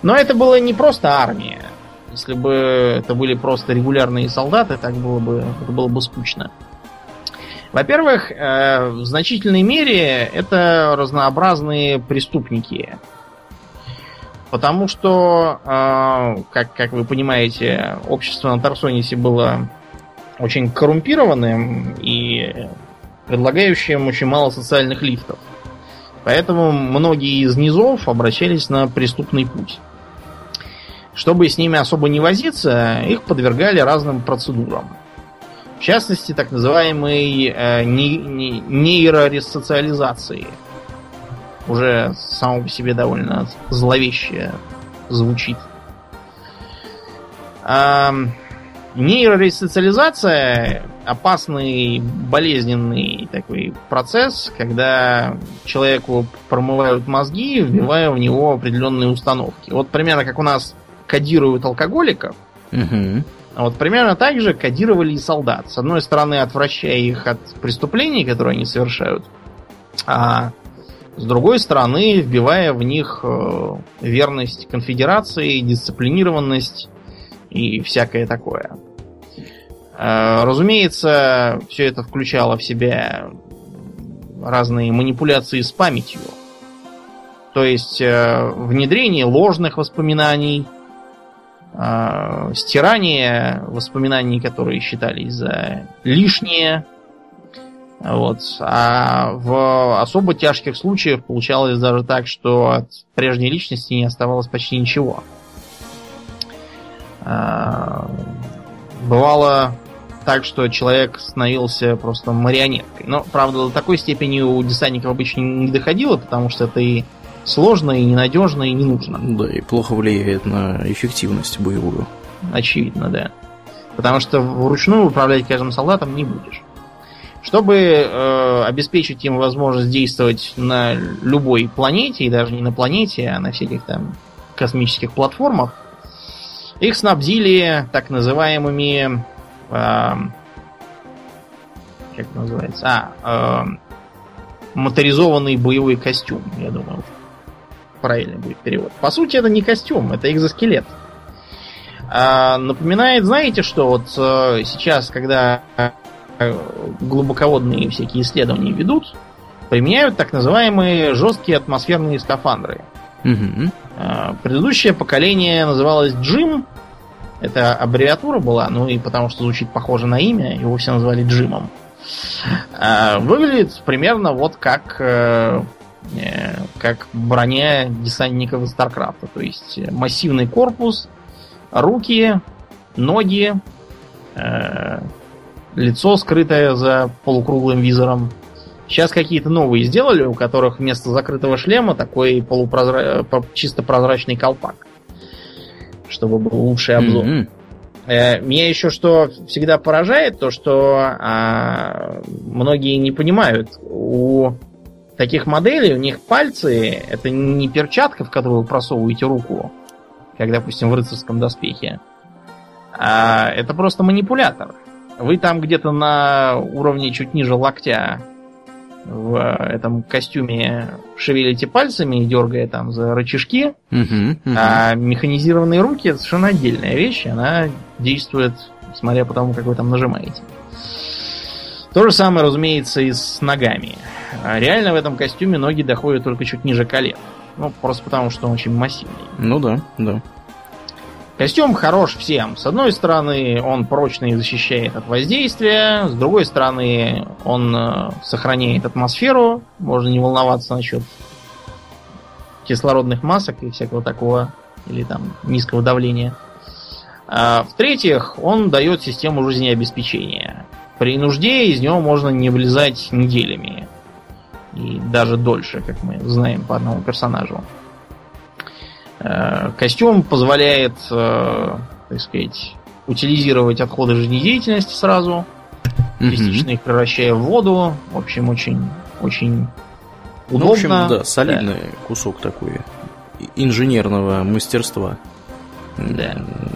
Но это было не просто армия. Если бы это были просто регулярные солдаты, так было бы, это было бы скучно. Во-первых, э, в значительной мере это разнообразные преступники. Потому что, э, как, как вы понимаете, общество на Тарсонисе было очень коррумпированным и предлагающим очень мало социальных лифтов. Поэтому многие из низов обращались на преступный путь. Чтобы с ними особо не возиться, их подвергали разным процедурам. В частности, так называемой э, не, не, нейроресоциализации. Уже само по себе довольно зловеще звучит. А, нейроресоциализация опасный, болезненный такой процесс, когда человеку промывают мозги, вбивая в него определенные установки. Вот примерно как у нас кодируют алкоголиков, угу. вот примерно так же кодировали и солдат. С одной стороны, отвращая их от преступлений, которые они совершают, а с другой стороны, вбивая в них э, верность конфедерации, дисциплинированность и всякое такое. Э, разумеется, все это включало в себя разные манипуляции с памятью. То есть э, внедрение ложных воспоминаний, э, стирание воспоминаний, которые считались за лишние. Вот. А в особо тяжких случаях получалось даже так, что от прежней личности не оставалось почти ничего. Бывало так, что человек становился просто марионеткой. Но, правда, до такой степени у десантников обычно не доходило, потому что это и сложно, и ненадежно, и не нужно. Да, и плохо влияет на эффективность боевую. Очевидно, да. Потому что вручную управлять каждым солдатом не будешь. Чтобы э, обеспечить им возможность действовать на любой планете, и даже не на планете, а на всяких там космических платформах, их снабдили так называемыми... Э, как называется? А, э, моторизованный боевой костюм, я думаю. Правильный будет перевод. По сути, это не костюм, это экзоскелет. А, напоминает, знаете, что вот э, сейчас, когда э, глубоководные всякие исследования ведут, применяют так называемые жесткие атмосферные скафандры. Угу. Предыдущее поколение называлось Джим. Это аббревиатура была, ну и потому что звучит похоже на имя, его все назвали Джимом. А, выглядит примерно вот как э, как броня десантников из Старкрафта. То есть массивный корпус, руки, ноги, э, лицо скрытое за полукруглым визором. Сейчас какие-то новые сделали, у которых вместо закрытого шлема такой полупрозра... чисто прозрачный колпак. Чтобы был лучший обзор. Mm-hmm. Меня еще что всегда поражает, то что а, многие не понимают, у таких моделей у них пальцы это не перчатка, в которую вы просовываете руку, как, допустим, в рыцарском доспехе. А это просто манипулятор. Вы там где-то на уровне чуть ниже локтя в этом костюме шевелите пальцами, дергая там за рычажки, угу, угу. а механизированные руки это совершенно отдельная вещь, она действует, смотря по тому, как вы там нажимаете. То же самое, разумеется, и с ногами. А реально в этом костюме ноги доходят только чуть ниже колен. Ну, просто потому, что он очень массивный. Ну да, да. Костюм хорош всем. С одной стороны, он прочный и защищает от воздействия. С другой стороны, он э, сохраняет атмосферу. Можно не волноваться насчет кислородных масок и всякого такого. Или там низкого давления. А, В-третьих, он дает систему жизнеобеспечения. При нужде из него можно не вылезать неделями и даже дольше, как мы знаем по одному персонажу. Э, костюм позволяет, э, так сказать, утилизировать отходы жизнедеятельности сразу, частично их превращая в воду. В общем, очень, очень удобно. Ну, в общем, да, солидный да. кусок такой инженерного мастерства. Да.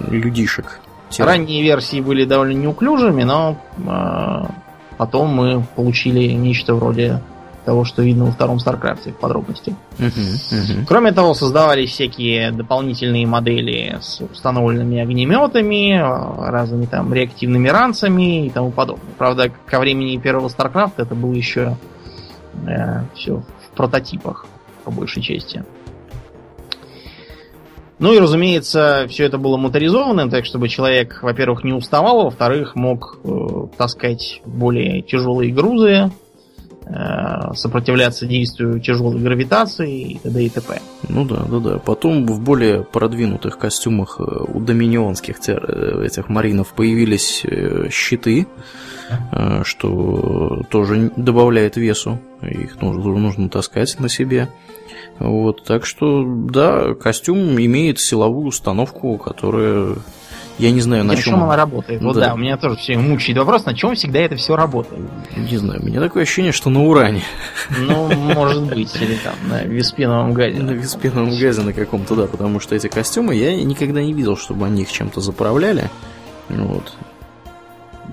Людишек. Ранние версии были довольно неуклюжими, но э, потом мы получили нечто вроде того, что видно во втором Старкрафте в подробности. Uh-huh, uh-huh. Кроме того, создавались всякие дополнительные модели с установленными огнеметами, разными там реактивными ранцами и тому подобное. Правда, ко времени первого Старкрафта это было еще э, все в прототипах, по большей части. Ну и, разумеется, все это было моторизованным, так чтобы человек, во-первых, не уставал, а во-вторых, мог э, таскать более тяжелые грузы, Э, сопротивляться действию тяжелой гравитации и т.д. и т.п. Ну да, да, да. Потом в более продвинутых костюмах э, у доминионских э, этих маринов появились щиты, что тоже добавляет весу. Их нужно, нужно таскать на себе. Вот, так что, да, костюм имеет силовую установку, которая я не знаю, на, на чем... она работает. Вот да. да, у меня тоже все мучает вопрос, на чем всегда это все работает. Не знаю, у меня такое ощущение, что на уране. Ну, может быть, или там на виспеновом газе. На виспеновом газе на каком-то, да, потому что эти костюмы я никогда не видел, чтобы они их чем-то заправляли. Вот.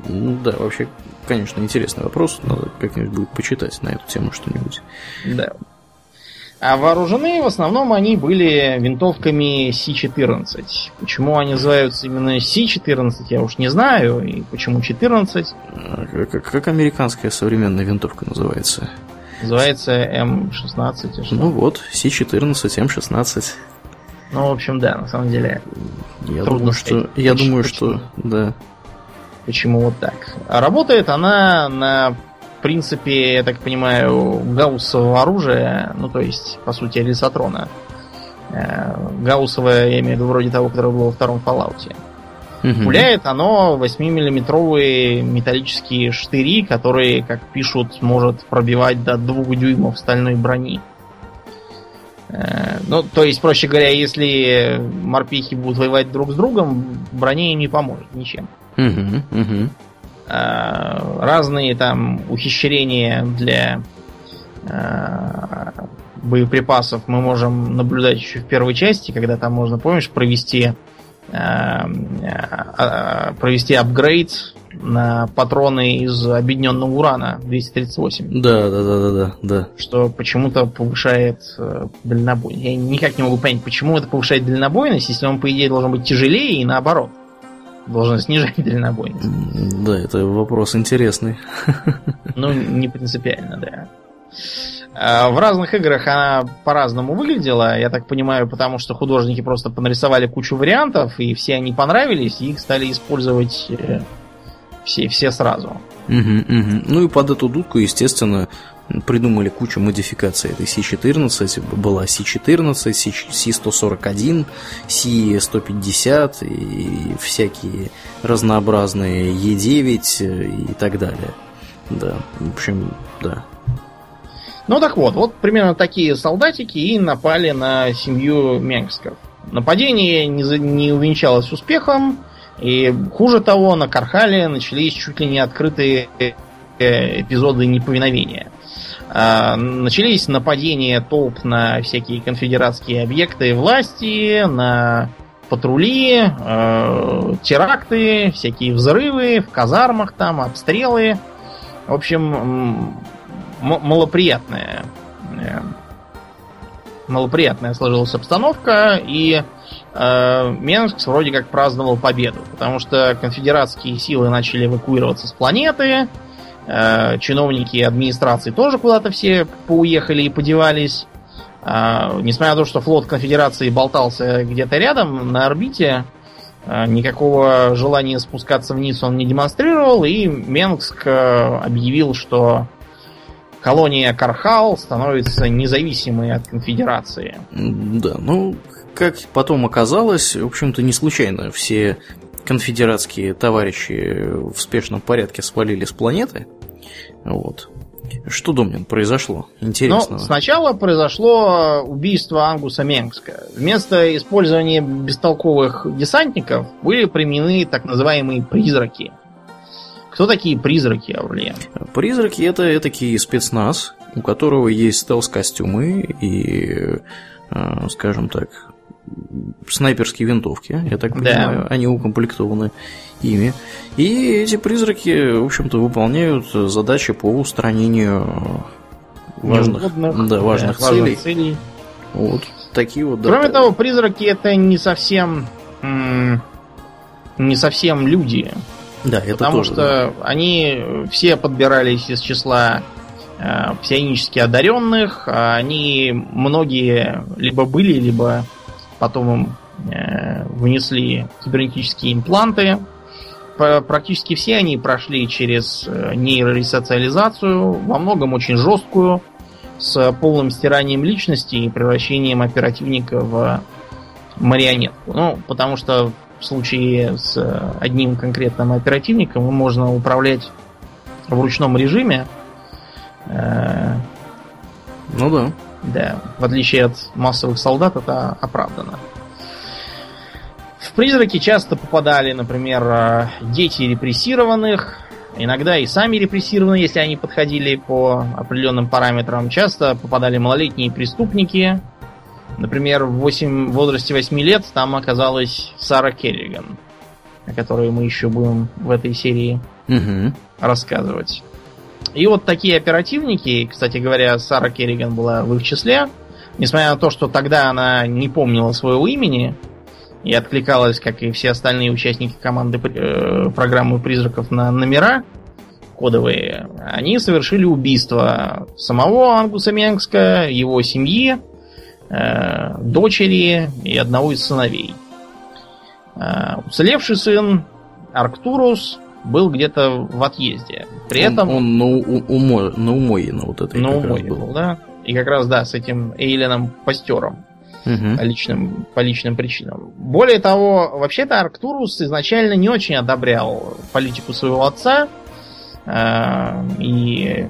Ну да, вообще, конечно, интересный вопрос. Надо как-нибудь будет почитать на эту тему что-нибудь. Да. А вооружены в основном они были винтовками Си-14. Почему они называются именно Си-14, я уж не знаю. И почему 14? А как, как американская современная винтовка называется? Называется М16. Ну вот, Си-14, М16. Ну, в общем, да, на самом деле. Я думаю, что. Я думаю, что. Да. Почему вот так? А работает она на принципе, я так понимаю, гауссового оружия, ну, то есть, по сути, элисатрона. Э, гауссовое, я имею в виду, вроде того, которое было во втором Fallout. Угу. Пуляет оно 8-миллиметровые металлические штыри, которые, как пишут, может пробивать до 2 дюймов стальной брони. Э, ну, то есть, проще говоря, если морпехи будут воевать друг с другом, броне им не поможет ничем. Угу, угу. Э, разные там ухищрения для э, боеприпасов мы можем наблюдать еще в первой части, когда там можно, помнишь, провести провести апгрейд на патроны из объединенного урана 238. Да, да, да, да, да, да. Что почему-то повышает э, дальнобойность. Я никак не могу понять, почему это повышает дальнобойность, если он, по идее, должен быть тяжелее и наоборот. Должен снижать дальнобойность. Да, это вопрос интересный. Ну, не принципиально, да. А, в разных играх она по-разному выглядела, я так понимаю, потому что художники просто понарисовали кучу вариантов, и все они понравились, и их стали использовать э, все, все сразу. Угу, угу. Ну и под эту дудку, естественно, придумали кучу модификаций этой C14. Была C14, C141, C150 и всякие разнообразные E9 и так далее. Да, в общем, да. Ну так вот, вот примерно такие солдатики и напали на семью Менгсков. Нападение не, не увенчалось успехом, и хуже того, на Кархале начались чуть ли не открытые э, эпизоды неповиновения. А, начались нападения толп на всякие конфедератские объекты власти, на патрули, э, теракты, всякие взрывы в казармах там, обстрелы. В общем, малоприятная э, малоприятная сложилась обстановка, и э, Менск вроде как праздновал победу, потому что конфедератские силы начали эвакуироваться с планеты, э, чиновники администрации тоже куда-то все поуехали и подевались. Э, несмотря на то, что флот конфедерации болтался где-то рядом на орбите, э, никакого желания спускаться вниз он не демонстрировал, и Менгск э, объявил, что колония Кархал становится независимой от конфедерации. Да, ну, как потом оказалось, в общем-то, не случайно все конфедератские товарищи в спешном порядке свалили с планеты. Вот. Что, Домнин, произошло? Интересно. Ну, сначала произошло убийство Ангуса Менгска. Вместо использования бестолковых десантников были применены так называемые призраки – кто такие призраки, Аурлиен? Призраки это такие спецназ, у которого есть стелс-костюмы и, э, скажем так, снайперские винтовки, я так понимаю, да. они укомплектованы ими. И эти призраки, в общем-то, выполняют задачи по устранению важных, да, важных да, целей. целей. Вот такие вот. Кроме да, того, призраки это не совсем не совсем люди. Да, это Потому тоже, что да. они все подбирались из числа э, псионически одаренных. А они многие либо были, либо потом им э, внесли кибернетические импланты. Практически все они прошли через э, нейроресоциализацию, во многом очень жесткую, с полным стиранием личности и превращением оперативника в марионетку. Ну, потому что в случае с одним конкретным оперативником можно управлять в ручном режиме. Э, ну да. Да, в отличие от массовых солдат, это оправдано. В призраки часто попадали, например, э, дети репрессированных, иногда и сами репрессированные, если они подходили по определенным параметрам. Часто попадали малолетние преступники, Например, в, 8, в возрасте 8 лет там оказалась Сара Керриган, о которой мы еще будем в этой серии угу. рассказывать. И вот такие оперативники, кстати говоря, Сара Керриган была в их числе, несмотря на то, что тогда она не помнила своего имени и откликалась, как и все остальные участники команды э, программы призраков на номера кодовые, они совершили убийство самого Ангуса Менгска, его семьи, Э, дочери и одного из сыновей. Э, уцелевший сын Арктурус был где-то в отъезде. При он, этом... Он на, умо, на умое на вот этой на умое был. да. И как раз, да, с этим Эйленом Пастером. Угу. По, личным, по личным причинам. Более того, вообще-то Арктурус изначально не очень одобрял политику своего отца. Э, и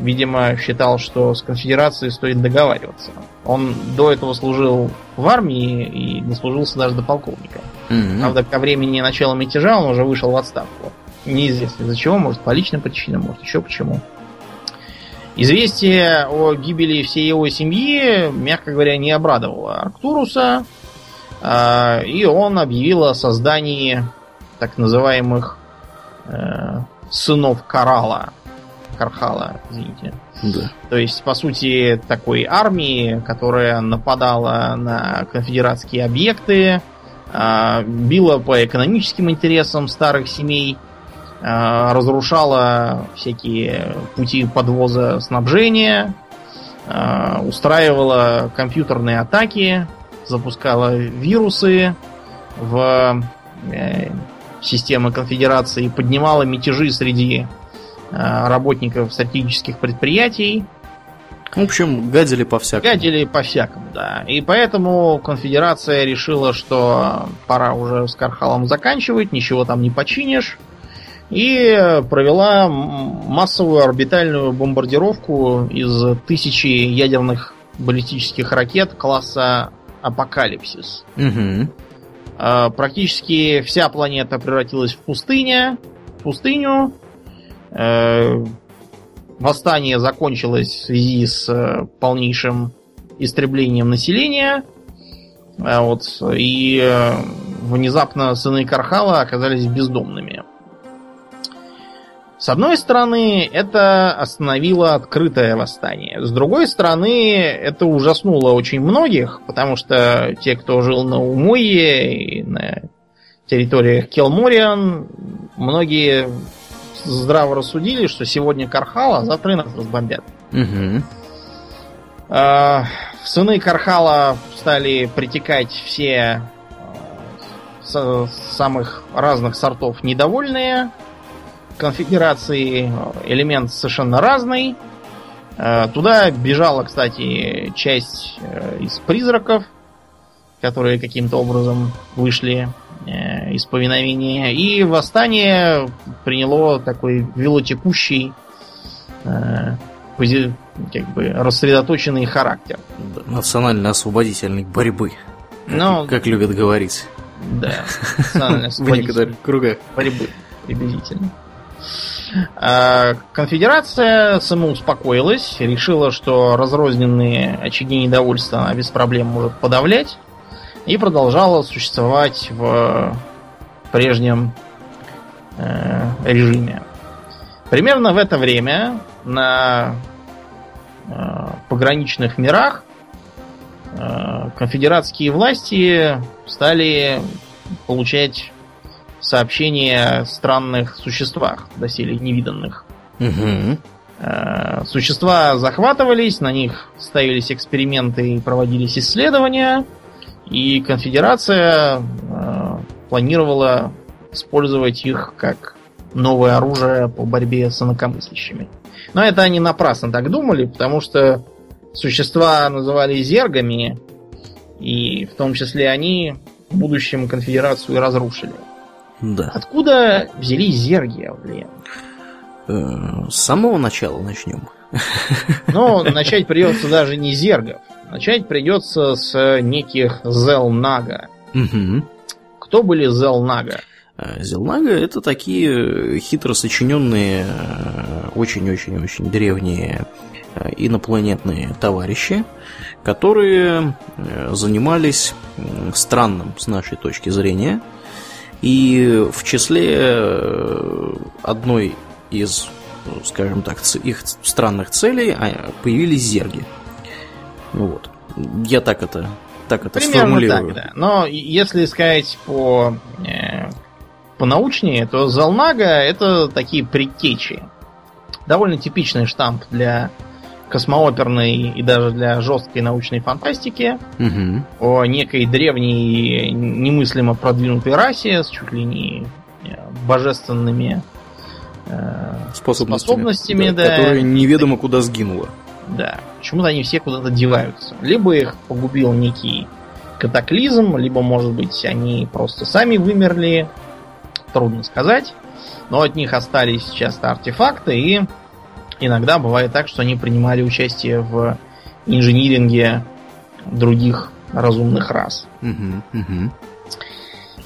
видимо, считал, что с конфедерацией стоит договариваться. Он до этого служил в армии и дослужился даже до полковника. Mm-hmm. Правда, ко времени начала мятежа он уже вышел в отставку. Неизвестно из-за чего, может по личным причинам, может еще почему. Известие о гибели всей его семьи, мягко говоря, не обрадовало Арктуруса, а, и он объявил о создании так называемых э, сынов Карала. Кархала, извините. Да. То есть, по сути, такой армии, которая нападала на конфедератские объекты, а, била по экономическим интересам старых семей, разрушала всякие пути подвоза снабжения, а, устраивала компьютерные атаки, запускала вирусы в э, системы конфедерации, поднимала мятежи среди работников стратегических предприятий, в общем, гадили по-всякому. Гадили по-всякому, да. И поэтому конфедерация решила, что пора уже с Кархалом заканчивать, ничего там не починишь. И провела массовую орбитальную бомбардировку из тысячи ядерных баллистических ракет класса Апокалипсис. Угу. Практически вся планета превратилась в пустыня, пустыню. Э, Восстание закончилось в связи с э, полнейшим истреблением населения. А вот, и э, внезапно сыны Кархала оказались бездомными. С одной стороны, это остановило открытое восстание. С другой стороны, это ужаснуло очень многих, потому что те, кто жил на Умойе и на территориях Келмориан, многие здраво рассудили, что сегодня Кархала, а завтра и нас разбомбят. Угу. в сыны Кархала стали притекать все э, самых разных сортов недовольные. Конфигурации элемент совершенно разный. Э, туда бежала, кстати, часть э, из призраков, которые каким-то образом вышли Э, из повиновения. И восстание приняло такой велотекущий, как бы рассредоточенный характер. Национально-освободительной борьбы. Но, как, как любят говорить. Да, национально-освободительной кругах. борьбы, приблизительно. А, конфедерация самоуспокоилась, решила, что разрозненные очаги недовольства она без проблем может подавлять и продолжала существовать в прежнем э, режиме. Примерно в это время на э, пограничных мирах э, конфедератские власти стали получать сообщения о странных существах, доселе невиданных. Угу. Существа захватывались, на них ставились эксперименты и проводились исследования – и конфедерация э, планировала использовать их как новое оружие по борьбе с инакомыслящими. Но это они напрасно так думали, потому что существа называли зергами, и в том числе они в будущем конфедерацию разрушили. Да. Откуда взялись зерги, Аулен? Э, с самого начала начнем. Но начать придется даже не зергов. Начать придется с неких Зелнага. Угу. Кто были Зелнага? Э, Зелнага это такие хитро сочиненные, э, очень-очень-очень древние инопланетные товарищи, которые занимались странным с нашей точки зрения. И в числе одной из, скажем так, их странных целей а, появились зерги. Вот. Я так это, так это Примерно сформулирую. так, да. Но если сказать по, э, по научнее, то Залнага это такие предтечи. Довольно типичный штамп для космооперной и даже для жесткой научной фантастики угу. о некой древней немыслимо продвинутой расе с чуть ли не э, божественными э, способностями, способностями да, да, которая неведомо куда сгинула. Да. Почему-то они все куда-то деваются. Либо их погубил некий катаклизм, либо, может быть, они просто сами вымерли. Трудно сказать. Но от них остались часто артефакты, и иногда бывает так, что они принимали участие в инжиниринге других разумных рас. Угу, угу.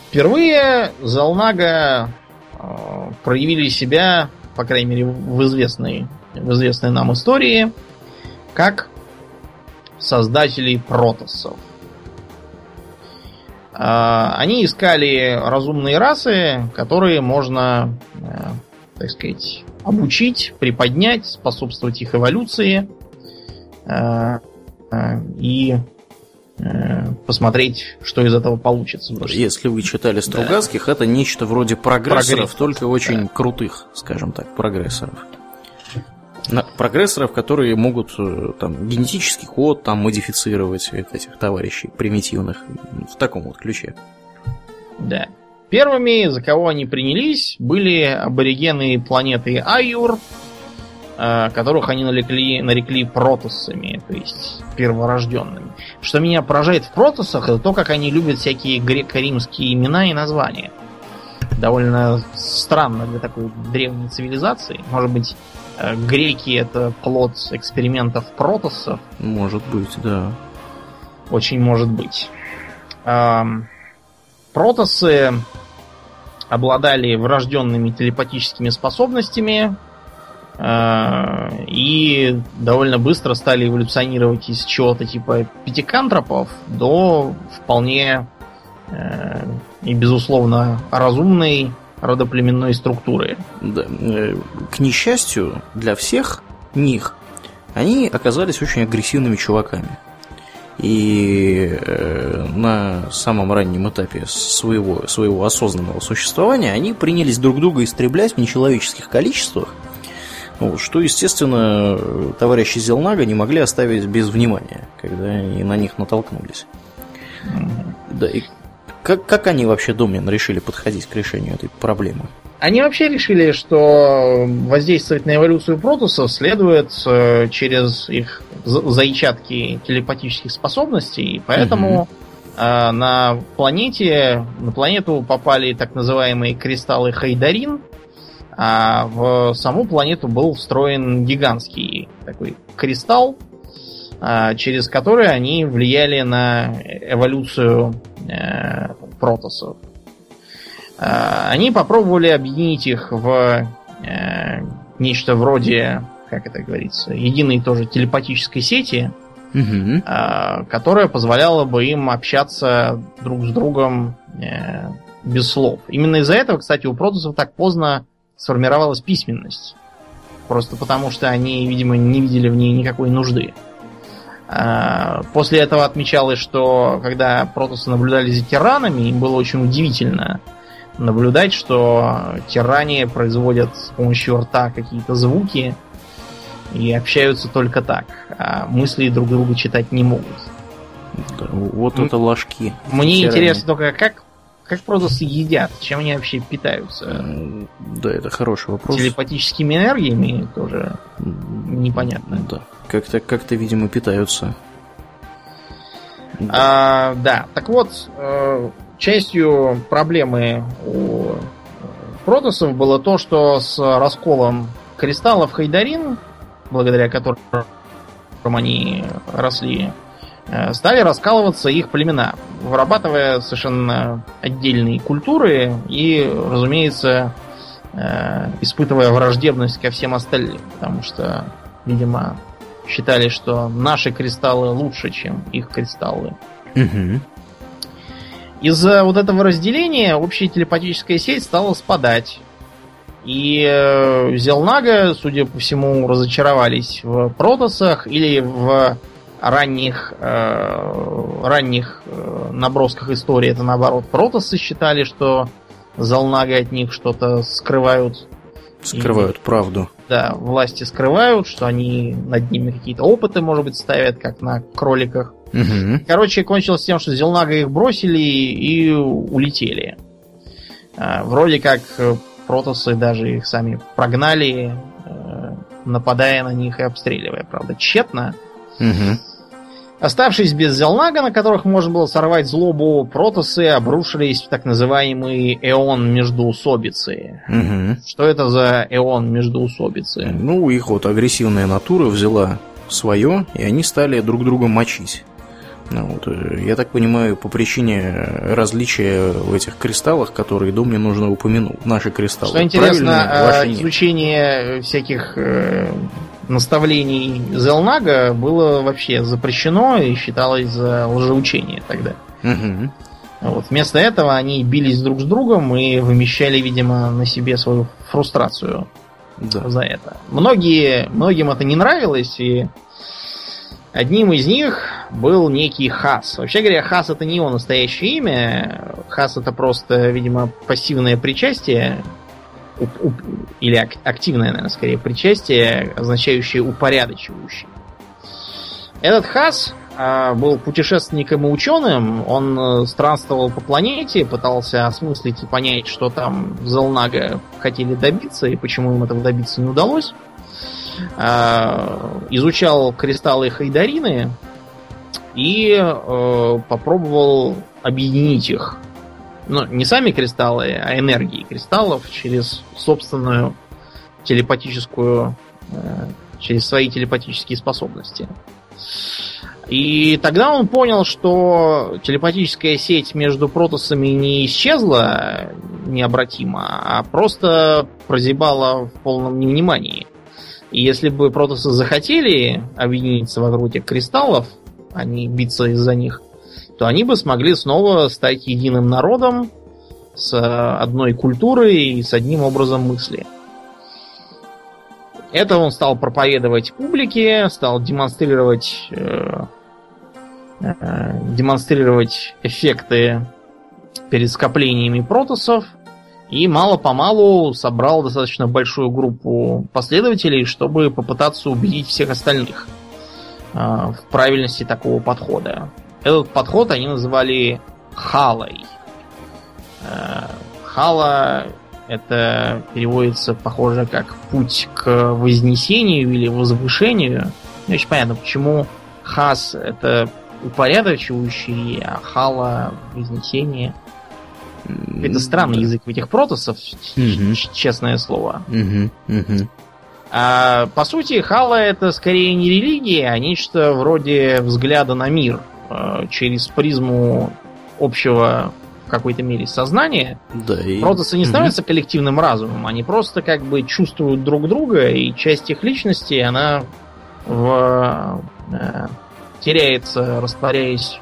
Впервые Залнага э, проявили себя, по крайней мере, в известной, в известной нам истории, как создателей протоссов. А, они искали разумные расы, которые можно, э, так сказать, обучить, приподнять, способствовать их эволюции э, э, и посмотреть, что из этого получится. Если вы читали Стругацких, да. это нечто вроде прогрессоров, Прогресс. только очень да. крутых, скажем так, прогрессоров прогрессоров, которые могут э, там, генетический код там, модифицировать этих товарищей примитивных в таком вот ключе. Да. Первыми, за кого они принялись, были аборигены планеты Айюр, э, которых они нарекли, нарекли протоссами, то есть перворожденными. Что меня поражает в протоссах, это то, как они любят всякие греко-римские имена и названия. Довольно странно для такой древней цивилизации. Может быть, Э, греки это плод экспериментов протоссов. Может быть, да. Очень может быть. Протоссы обладали врожденными телепатическими способностями э, и довольно быстро стали эволюционировать из чего-то типа пятикантропов до вполне э, и безусловно разумной родоплеменной структуры. Да. Э, к несчастью для всех них, они оказались очень агрессивными чуваками. И э, на самом раннем этапе своего, своего осознанного существования они принялись друг друга истреблять в нечеловеческих количествах, вот, что, естественно, товарищи Зелнага не могли оставить без внимания, когда они на них натолкнулись. Да, и как, как они вообще, Домнин, решили подходить к решению этой проблемы? Они вообще решили, что воздействовать на эволюцию протусов следует э, через их зайчатки телепатических способностей, и поэтому угу. на планете, на планету попали так называемые кристаллы Хайдарин, а в саму планету был встроен гигантский такой кристалл, э, через который они влияли на эволюцию протосов. Э, они попробовали объединить их в э, нечто вроде, как это говорится, единой тоже телепатической сети, угу. э, которая позволяла бы им общаться друг с другом э, без слов. Именно из-за этого, кстати, у протосов так поздно сформировалась письменность. Просто потому, что они, видимо, не видели в ней никакой нужды. А, после этого отмечалось, что когда протосы наблюдали за тиранами, им было очень удивительно наблюдать, что тиране производят с помощью рта какие-то звуки и общаются только так, а мысли друг друга читать не могут. Вот это ложки. Мне тиране. интересно только, как, как протосы едят, чем они вообще питаются? Да, это хороший вопрос. Телепатическими энергиями тоже непонятно. Да. Как-то, как-то, видимо, питаются. Да. А, да. Так вот, э, частью проблемы у протосов было то, что с расколом кристаллов Хайдарин, благодаря которым они росли, э, стали раскалываться их племена, вырабатывая совершенно отдельные культуры и, разумеется, э, испытывая враждебность ко всем остальным, потому что, видимо, считали, что наши кристаллы лучше, чем их кристаллы. Угу. Из-за вот этого разделения общая телепатическая сеть стала спадать. И э, Зелнага, судя по всему, разочаровались в протосах или в ранних, э, ранних э, набросках истории. Это наоборот, протосы считали, что Зелнага от них что-то скрывают. Скрывают и... правду да, власти скрывают, что они над ними какие-то опыты, может быть, ставят, как на кроликах. Угу. Короче, кончилось тем, что Зелнага их бросили и улетели. А, вроде как э, протосы даже их сами прогнали, э, нападая на них и обстреливая, правда, тщетно. Угу. Оставшись без Зелнага, на которых можно было сорвать злобу, протосы обрушились в так называемый эон междуусобицы. Угу. Что это за эон междуусобицы? Ну, их вот агрессивная натура взяла свое, и они стали друг друга мочить. Ну, вот, э, я так понимаю, по причине различия в этих кристаллах, которые Дом мне нужно упомянул. Наши кристаллы. Что интересно, э, изучение всяких э, наставлений Зелнага было вообще запрещено и считалось за лжеучение тогда. Угу. Вот. Вместо этого они бились друг с другом и вымещали, видимо, на себе свою фрустрацию да. за это. Многие, многим это не нравилось, и одним из них был некий Хас. Вообще говоря, Хас это не его настоящее имя. Хас это просто, видимо, пассивное причастие или активное, наверное, скорее причастие, означающее упорядочивающий. Этот Хас а, был путешественником и ученым. Он э, странствовал по планете, пытался осмыслить и понять, что там Зелнага хотели добиться и почему им этого добиться не удалось. А, изучал кристаллы Хайдарины и э, попробовал объединить их. Ну, не сами кристаллы, а энергии кристаллов через собственную телепатическую, э, через свои телепатические способности. И тогда он понял, что телепатическая сеть между протосами не исчезла необратимо, а просто прозябала в полном невнимании. И если бы протосы захотели объединиться вокруг этих кристаллов, а не биться из-за них, то они бы смогли снова стать единым народом с одной культурой и с одним образом мысли. Это он стал проповедовать публике, стал демонстрировать э, Э, демонстрировать эффекты перед скоплениями протосов и мало-помалу собрал достаточно большую группу последователей, чтобы попытаться убедить всех остальных э, в правильности такого подхода. Этот подход они называли халой. Э, хала это переводится, похоже, как путь к вознесению или возвышению. Не очень понятно, почему хас это упорядочивающий, а хала вознесение. Это странный да. язык этих протосов, угу. честное слово. Угу. Угу. А, по сути, хала это скорее не религия, а нечто вроде взгляда на мир э, через призму общего в какой-то мере сознания. Да, и... Протосы не становятся угу. коллективным разумом, они просто как бы чувствуют друг друга, и часть их личности, она в э, теряется, растворяясь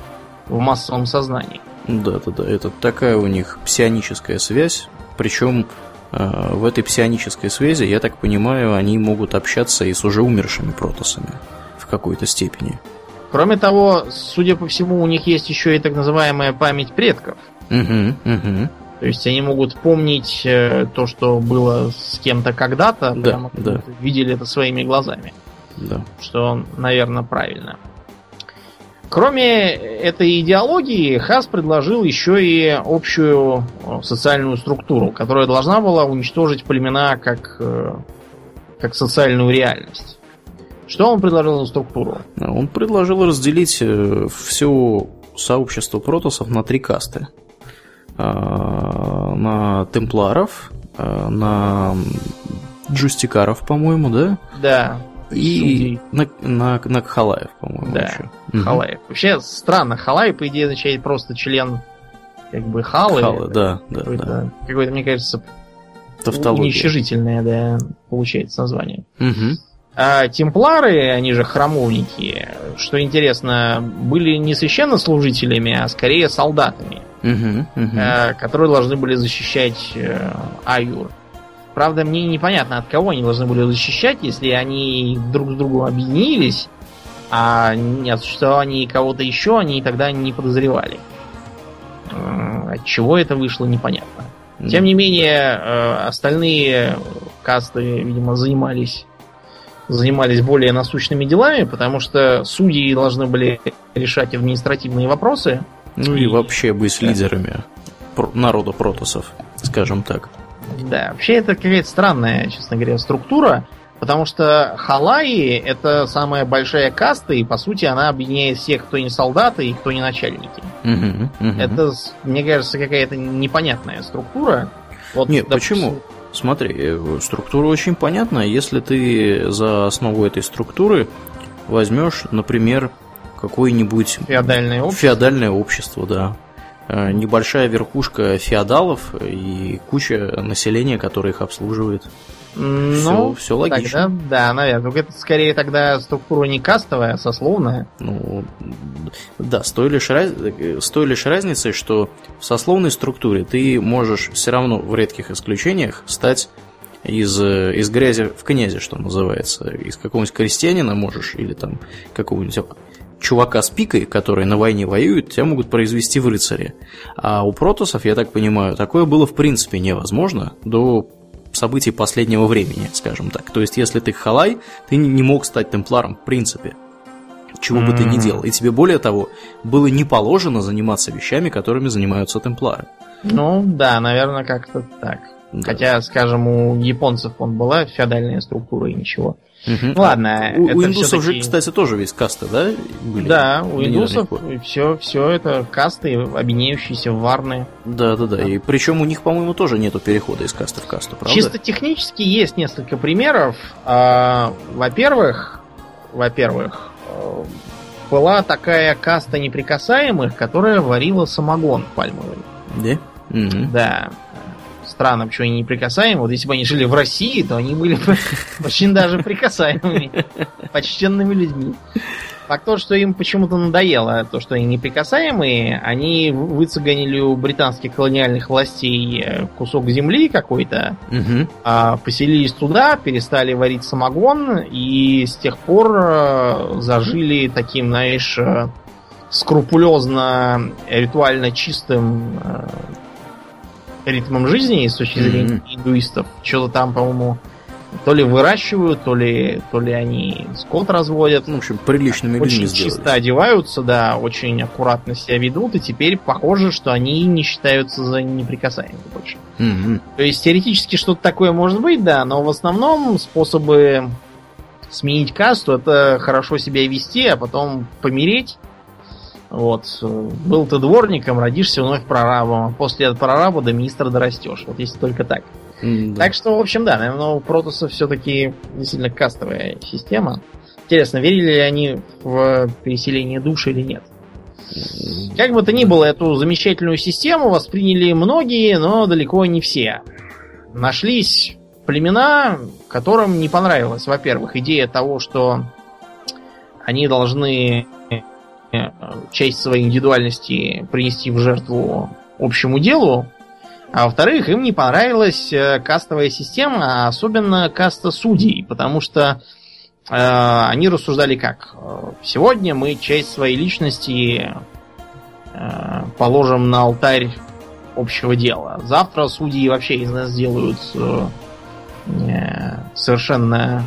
в массовом сознании. Да, да, да. Это такая у них псионическая связь. Причем э, в этой псионической связи, я так понимаю, они могут общаться и с уже умершими протосами в какой-то степени. Кроме того, судя по всему, у них есть еще и так называемая память предков. Угу, угу. То есть они могут помнить э, то, что было с кем-то когда-то, да, прямо да. видели это своими глазами. Да. Что, наверное, правильно. Кроме этой идеологии, Хас предложил еще и общую э, социальную структуру, которая должна была уничтожить племена как, э, как социальную реальность. Что он предложил за структуру? Он предложил разделить э, все сообщество протосов на три касты. На темпларов, на джустикаров, по-моему, да? Да. И на, на, на Халаев, по-моему, да, еще. Халаев. Угу. Вообще странно, Халай, по идее, означает просто член как бы Халы. Халы, да, да, какой-то, да. Какое-то, мне кажется, Тавтология. уничтожительное, да, получается название. Угу. А темплары, они же храмовники, что интересно, были не священнослужителями, а скорее солдатами, угу, угу. которые должны были защищать э, Аюр. Правда, мне непонятно, от кого они должны были защищать, если они друг с другом объединились, а не от существования кого-то еще они тогда не подозревали. От чего это вышло, непонятно. Тем не менее, э, остальные касты, видимо, занимались занимались более насущными делами, потому что судьи должны были решать административные вопросы. Ну и, и вообще быть лидерами народа протосов, скажем так. Да, вообще это какая-то странная, честно говоря, структура, потому что Халаи это самая большая каста, и по сути она объединяет всех, кто не солдаты и кто не начальники. Угу, угу. Это, мне кажется, какая-то непонятная структура. Вот, Нет, допустим... почему? Смотри, э, структура очень понятна. Если ты за основу этой структуры возьмешь, например, какое-нибудь Феодальное общество. феодальное общество, да. Э, Небольшая верхушка феодалов и куча населения, которое их обслуживает. Ну, все логично. Тогда, да, наверное. Только это скорее тогда структура не кастовая, а сословная. Ну, да, с той, лишь раз... с той лишь разницей, что в сословной структуре ты можешь все равно в редких исключениях стать из, из грязи в князи, что называется. Из какого-нибудь крестьянина можешь, или там какого-нибудь чувака с пикой, который на войне воюет, тебя могут произвести в рыцаре. А у протосов, я так понимаю, такое было в принципе невозможно до событий последнего времени, скажем так. То есть, если ты халай, ты не мог стать темпларом в принципе. Чего бы ты ни делал. И тебе, более того, было не положено заниматься вещами, которыми занимаются темплары. Ну, да, наверное, как-то так. Да. Хотя, скажем, у японцев он была феодальная структура и ничего. Угу. Ладно. У, у индусов же, кстати, тоже весь касты, да, были? Да, у индусов все, все это касты, объединяющиеся в варны. Да, да, да. И причем у них, по-моему, тоже нету перехода из касты в касту, правда? Чисто технически есть несколько примеров. А, во-первых, во-первых, э, была такая каста неприкасаемых, которая варила самогон пальмовый. Да? Угу. Да странам, почему они неприкасаемы. Вот если бы они жили в России, то они были бы очень даже прикасаемыми, почтенными людьми. Факт то, что им почему-то надоело то, что они неприкасаемые, они выцеганили у британских колониальных властей э, кусок земли какой-то, угу. поселились туда, перестали варить самогон, и с тех пор э, зажили таким, знаешь, э, скрупулезно, ритуально чистым ритмом жизни с точки зрения mm-hmm. индуистов. Что-то там, по-моему, то ли выращивают, то ли, то ли они скот разводят. Ну, в общем, приличными Очень людьми чисто сделались. одеваются, да, очень аккуратно себя ведут, и теперь похоже, что они не считаются за неприкасаемыми больше. Mm-hmm. То есть теоретически что-то такое может быть, да, но в основном способы сменить касту это хорошо себя вести, а потом помереть вот. Был ты дворником, родишься вновь прорабом. А после прораба до министра дорастешь. Вот если только так. Mm, да. Так что, в общем, да, наверное, у Протоса все-таки действительно кастовая система. Интересно, верили ли они в переселение души или нет? Как бы то ни было, эту замечательную систему восприняли многие, но далеко не все. Нашлись племена, которым не понравилась, во-первых, идея того, что они должны Э, часть своей индивидуальности принести в жертву общему делу, а во-вторых, им не понравилась э, кастовая система, а особенно каста судей, потому что э, они рассуждали как? Сегодня мы часть своей личности э, положим на алтарь общего дела. Завтра судьи вообще из нас сделают э, совершенно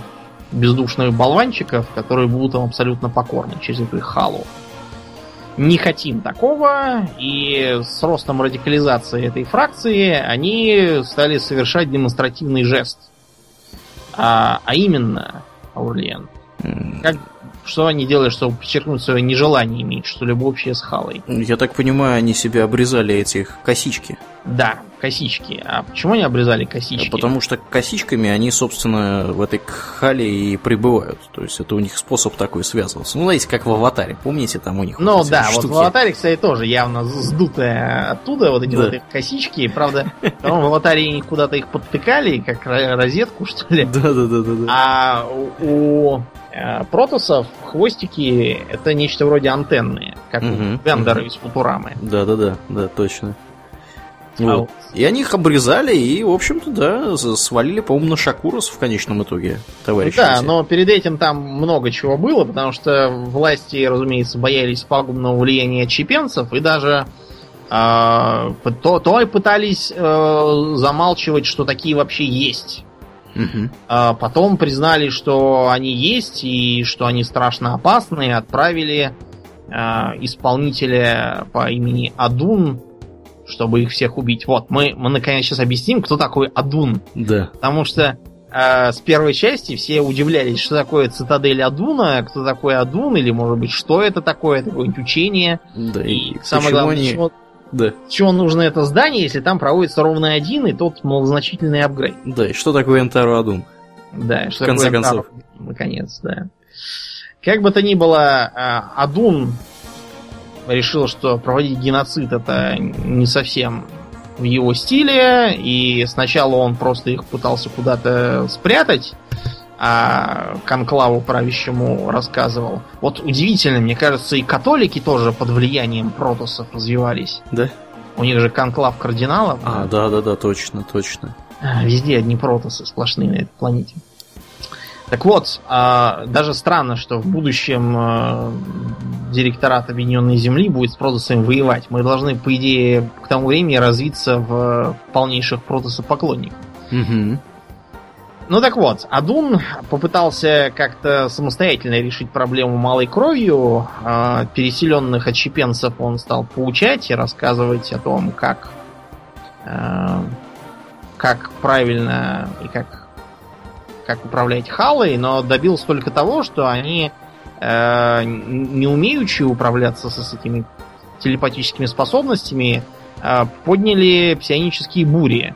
бездушных болванчиков, которые будут им абсолютно покорны через эту халу не хотим такого, и с ростом радикализации этой фракции они стали совершать демонстративный жест. А, а именно, Аурлиен, как, что они делали, чтобы подчеркнуть свое нежелание иметь что-либо общее с Халой? Я так понимаю, они себе обрезали этих косички. Да, косички. А почему они обрезали косички? Потому что косичками они, собственно, в этой хале и пребывают. То есть это у них способ такой связываться. Ну, знаете, как в аватаре, помните, там у них Ну вот да, штуки. вот в аватаре, кстати, тоже явно сдутая оттуда вот эти да. вот косички. Правда, в аватаре куда-то их подтыкали, как розетку, что ли. Да, да, да, да. А у протосов хвостики это нечто вроде антенны, как угу, у Вендера угу. из Футурамы. Да, да, да, да, точно. Вот. А и они их обрезали и, в общем-то, да, свалили, по-моему, на Шакурос в конечном итоге, товарищи. Да, но перед этим там много чего было, потому что власти, разумеется, боялись пагубного влияния чепенцев и даже э, то, то и пытались э, замалчивать, что такие вообще есть. Угу. А потом признали, что они есть и что они страшно опасны, и отправили э, исполнителя по имени Адун чтобы их всех убить. Вот, мы, мы наконец сейчас объясним, кто такой Адун. Да. Потому что э, с первой части все удивлялись, что такое цитадель Адуна, кто такой Адун, или, может быть, что это такое, такое учение. Да, и, и самое главное, они... чего, да. чего нужно это здание, если там проводится ровно один, и тот малозначительный апгрейд. Да, и что такое Энтару Адун? Да, что в конце такое концов. Энтару, наконец, да. Как бы то ни было, Адун решил, что проводить геноцид это не совсем в его стиле, и сначала он просто их пытался куда-то спрятать, а конклаву правящему рассказывал. Вот удивительно, мне кажется, и католики тоже под влиянием протосов развивались. Да? У них же конклав кардиналов. А, да, да, да, точно, точно. А, везде одни протосы сплошные на этой планете. Так вот, а, даже странно, что в будущем а, директорат Объединенной Земли будет с протосами воевать. Мы должны, по идее, к тому времени развиться в полнейших протосопоклонников. Угу. Ну так вот, Адун попытался как-то самостоятельно решить проблему малой кровью. Э, переселенных отщепенцев он стал поучать и рассказывать о том, как, э, как правильно и как, как управлять халой, но добился только того, что они, э, не умеющие управляться с этими телепатическими способностями, э, подняли псионические бури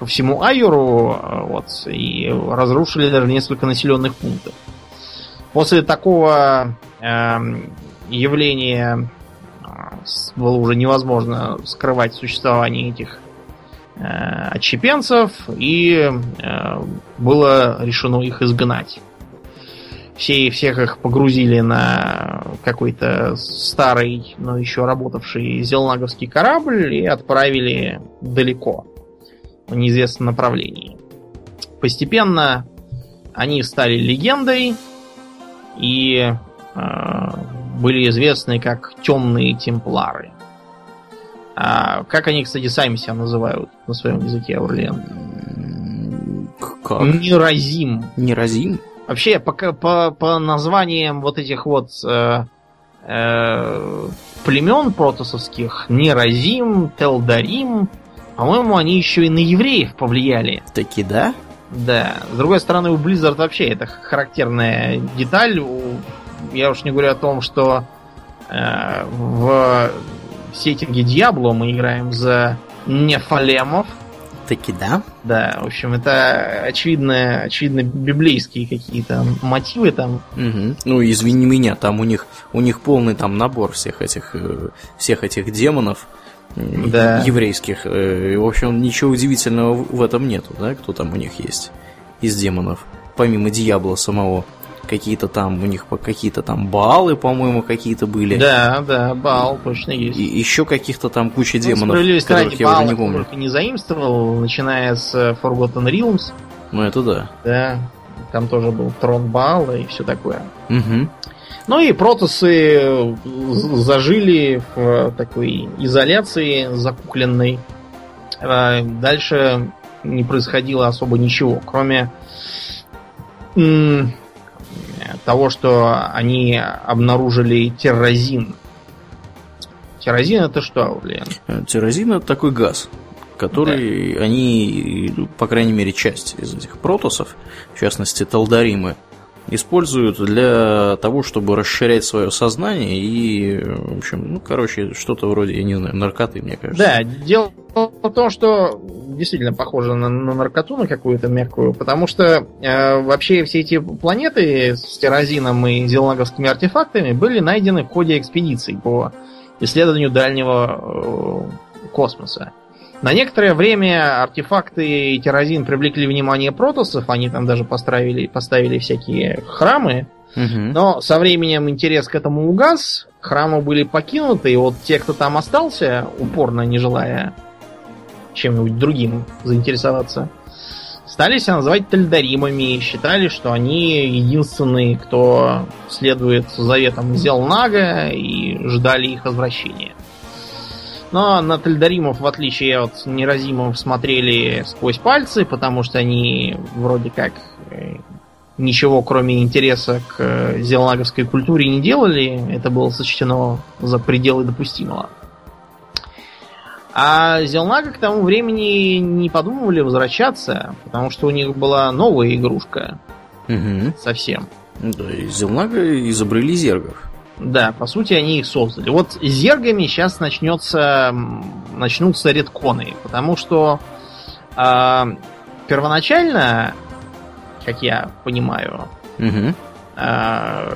по всему Айору э, вот, и разрушили даже несколько населенных пунктов. После такого э, явления было уже невозможно скрывать существование этих э, отщепенцев, и э, было решено их изгнать. Все, всех их погрузили на какой-то старый, но еще работавший зелнаговский корабль и отправили далеко неизвестном направлении. Постепенно они стали легендой и э, были известны как темные темплары. А как они, кстати, сами себя называют на своем языке, Аурлиен? Как? Неразим. Неразим? Вообще, по, по, по названиям вот этих вот э, э, племен протосовских, Неразим, Телдарим, по-моему, они еще и на евреев повлияли. Таки да? Да. С другой стороны, у Blizzard вообще это характерная деталь. Я уж не говорю о том, что э, в сеттинге Диабло мы играем за нефалемов. Таки да? Да, в общем, это очевидно, очевидно библейские какие-то мотивы там. Угу. Ну, извини меня, там у них у них полный там набор всех этих э, всех этих демонов да. еврейских. Э, в общем, ничего удивительного в этом нету, да, кто там у них есть из демонов, помимо Дьявола самого. Какие-то там у них какие-то там Баалы, по-моему, какие-то были. Да, да, Баал точно есть. И еще каких-то там куча ну, демонов, которых я уже не помню. не заимствовал, начиная с э, Forgotten Realms. Ну это да. Да, там тоже был трон Баала и все такое. Угу. Ну и протосы зажили в такой изоляции закукленной. А дальше не происходило особо ничего, кроме того, что они обнаружили терразин. Терразин это что, блин? Терразин это такой газ, который да. они, по крайней мере, часть из этих протосов, в частности, талдаримы, используют для того, чтобы расширять свое сознание и, в общем, ну, короче, что-то вроде, я не знаю, наркоты, мне кажется. Да, дело в том, что действительно похоже на, на наркоту, на какую-то мягкую, потому что э, вообще все эти планеты с терразином и зелонаговскими артефактами были найдены в ходе экспедиций по исследованию дальнего э, космоса. На некоторое время артефакты и терразин привлекли внимание протосов, они там даже поставили, поставили всякие храмы, угу. но со временем интерес к этому угас, храмы были покинуты, и вот те, кто там остался, упорно не желая чем-нибудь другим заинтересоваться, стали себя называть тальдаримами и считали, что они единственные, кто следует заветам Зелнага и ждали их возвращения. Но на Тальдаримов, в отличие от Неразимов, смотрели сквозь пальцы, потому что они вроде как э, ничего, кроме интереса к э, зелнаговской культуре, не делали. Это было сочтено за пределы допустимого. А Зелнага к тому времени не подумывали возвращаться, потому что у них была новая игрушка. Угу. Совсем. Да, и Зелнага изобрели зергов. Да, по сути, они их создали. Вот с зергами сейчас начнется, начнутся редконы, потому что э, первоначально, как я понимаю, угу. А,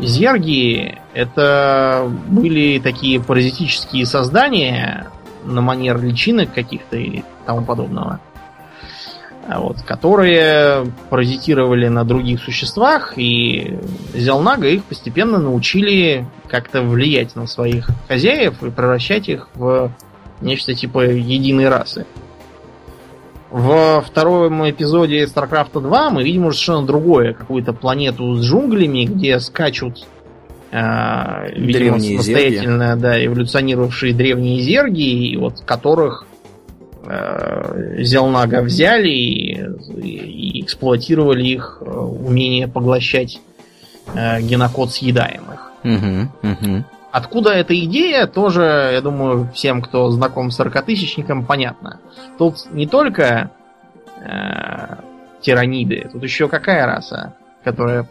зерги это были такие паразитические создания на манер личинок каких-то и тому подобного. Вот, которые паразитировали на других существах, и Зелнага их постепенно научили как-то влиять на своих хозяев и превращать их в нечто типа единой расы. Во втором эпизоде StarCraft 2 мы видим уже совершенно другое. Какую-то планету с джунглями, где скачут э, видимо, древние самостоятельно зерги. да, эволюционировавшие древние зерги, и вот которых Зелнага взяли и, и эксплуатировали их э, умение поглощать э, генокод съедаемых. Угу, угу. Откуда эта идея, тоже, я думаю, всем, кто знаком с сорокатысячником, понятно. Тут не только э, тираниды, тут еще какая раса, которая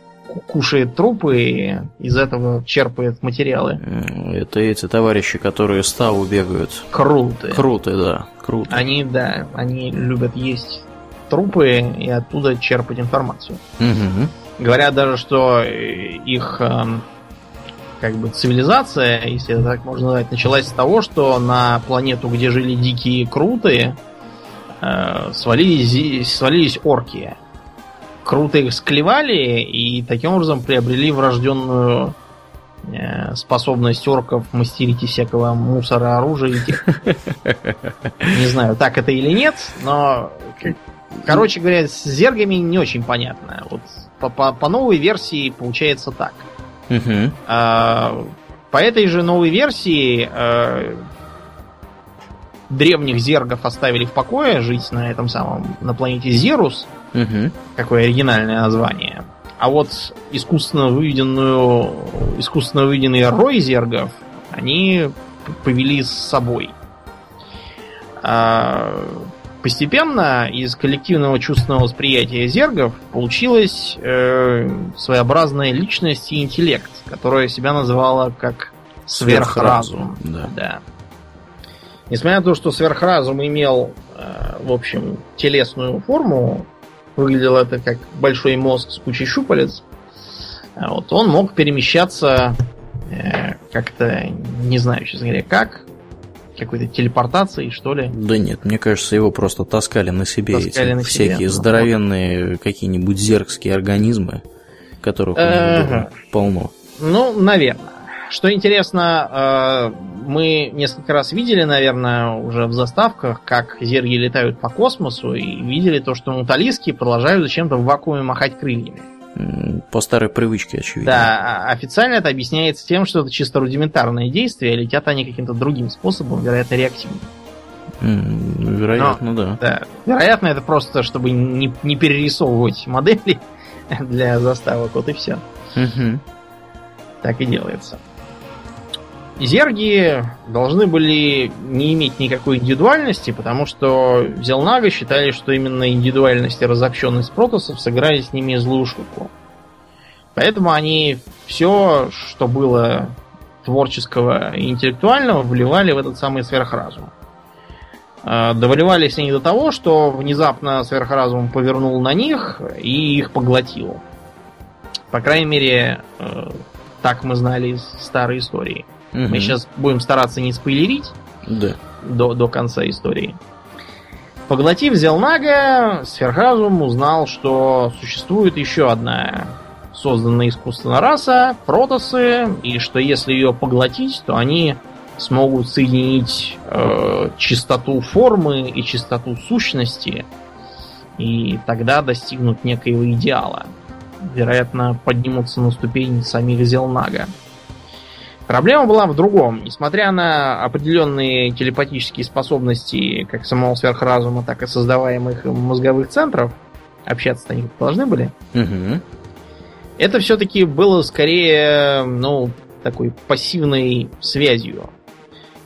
кушает трупы и из этого черпает материалы. Это эти товарищи, которые ставу бегают. Круты. Круты, да. Круто. Они, да, они любят есть трупы и оттуда черпать информацию. Угу. Говорят даже, что их эм, как бы цивилизация, если это так можно назвать, началась с того, что на планету, где жили дикие крутые, э, свалились, свалились орки. Круто их склевали и таким образом приобрели врожденную э, способность орков мастерить из всякого мусора, оружия и. Не знаю, так это или нет, но короче говоря, с зергами не очень понятно. Вот по, по, по новой версии получается так. Угу. А, по этой же новой версии а, древних зергов оставили в покое жить на этом самом, на планете Зерус. Угу. Какое оригинальное название. А вот искусственно выведенную, искусственно выведенный рой зергов они повели с собой. А, Постепенно из коллективного чувственного восприятия зергов получилась э, своеобразная личность и интеллект, которая себя называла как сверхразум. Да. да. Несмотря на то, что сверхразум имел, э, в общем, телесную форму, выглядело это как большой мозг с кучей щупалец, а вот, он мог перемещаться э, как-то, не знаю, честно говоря, как, какой-то телепортацией, что ли? Да нет, мне кажется, его просто таскали на себе таскали эти на всякие себе. здоровенные какие-нибудь зергские организмы, которых ага. полно. Ну, наверное. Что интересно, э, мы несколько раз видели, наверное, уже в заставках, как зерги летают по космосу, и видели то, что муталиски продолжают зачем-то в вакууме махать крыльями. По старой привычке, очевидно. Да, а официально это объясняется тем, что это чисто рудиментарные действия, летят они каким-то другим способом, вероятно, реактивным. вероятно, Но, да. да. Вероятно, это просто, чтобы не, не перерисовывать модели для заставок, вот и все. Угу. Так и делается. Зерги должны были не иметь никакой индивидуальности, потому что Зелнага считали, что именно индивидуальность и разобщенность протосов сыграли с ними злую шутку. Поэтому они все, что было творческого и интеллектуального, вливали в этот самый сверхразум. А, доволивались они до того, что внезапно сверхразум повернул на них и их поглотил. По крайней мере, э, так мы знали из старой истории. Угу. Мы сейчас будем стараться не спойлерить да. до, до конца истории. Поглотив Зелнага, Сверхразум узнал, что существует еще одна созданная искусственно раса, протосы, и что если ее поглотить, то они смогут соединить э, чистоту формы и чистоту сущности, и тогда достигнут некоего идеала. Вероятно, поднимутся на ступень самих Зелнага. Проблема была в другом. Несмотря на определенные телепатические способности как самого сверхразума, так и создаваемых мозговых центров, общаться они должны были, угу. это все-таки было скорее, ну, такой пассивной связью.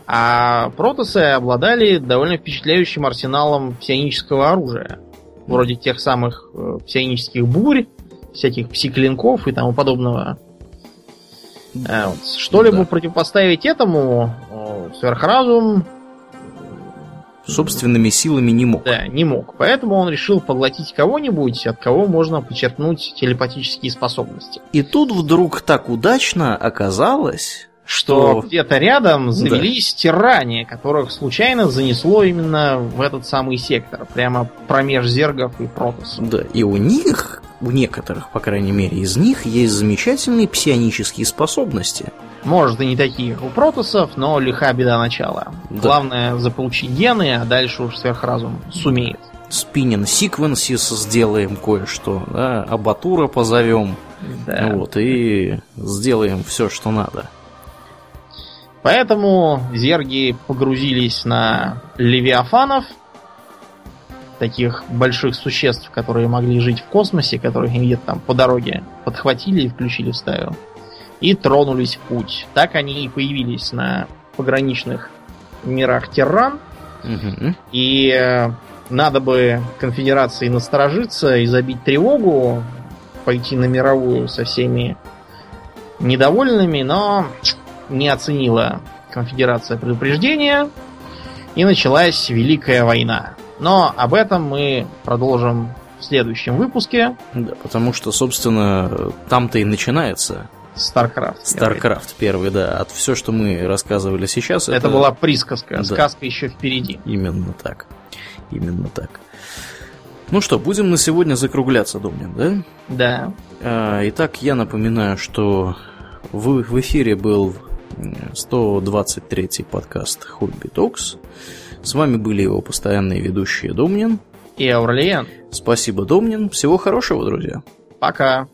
А протосы обладали довольно впечатляющим арсеналом псионического оружия. Вроде тех самых э, псионических бурь, всяких псиклинков и тому подобного Э, Что-либо да. противопоставить этому сверхразум собственными силами не мог. Да, не мог. Поэтому он решил поглотить кого-нибудь, от кого можно почерпнуть телепатические способности. И тут вдруг так удачно оказалось, что, где-то рядом завелись да. тиране, которых случайно занесло именно в этот самый сектор, прямо промеж зергов и протосов. Да, и у них, у некоторых, по крайней мере, из них есть замечательные псионические способности. Может, и не такие, как у протосов, но лиха беда начала. Да. Главное заполучить гены, а дальше уж сверхразум сумеет. Спиннин секвенсис сделаем кое-что, да, абатура позовем. Да. Вот, и сделаем все, что надо. Поэтому зерги погрузились на левиафанов, таких больших существ, которые могли жить в космосе, которых они где-то там по дороге подхватили и включили в стаю, и тронулись в путь. Так они и появились на пограничных мирах Терран. Угу. И э, надо бы конфедерации насторожиться и забить тревогу, пойти на мировую со всеми недовольными, но не оценила конфедерация предупреждения, и началась Великая война. Но об этом мы продолжим в следующем выпуске. Да, потому что, собственно, там-то и начинается StarCraft. StarCraft первый, да. От все, что мы рассказывали сейчас. Это, это... была присказка. Да. Сказка еще впереди. Именно так. Именно так. Ну что, будем на сегодня закругляться, Домнин, да? Да. А, итак, я напоминаю, что в, в эфире был 123 подкаст Хобби Токс. С вами были его постоянные ведущие Домнин и Аурлиен. Спасибо, Домнин. Всего хорошего, друзья. Пока.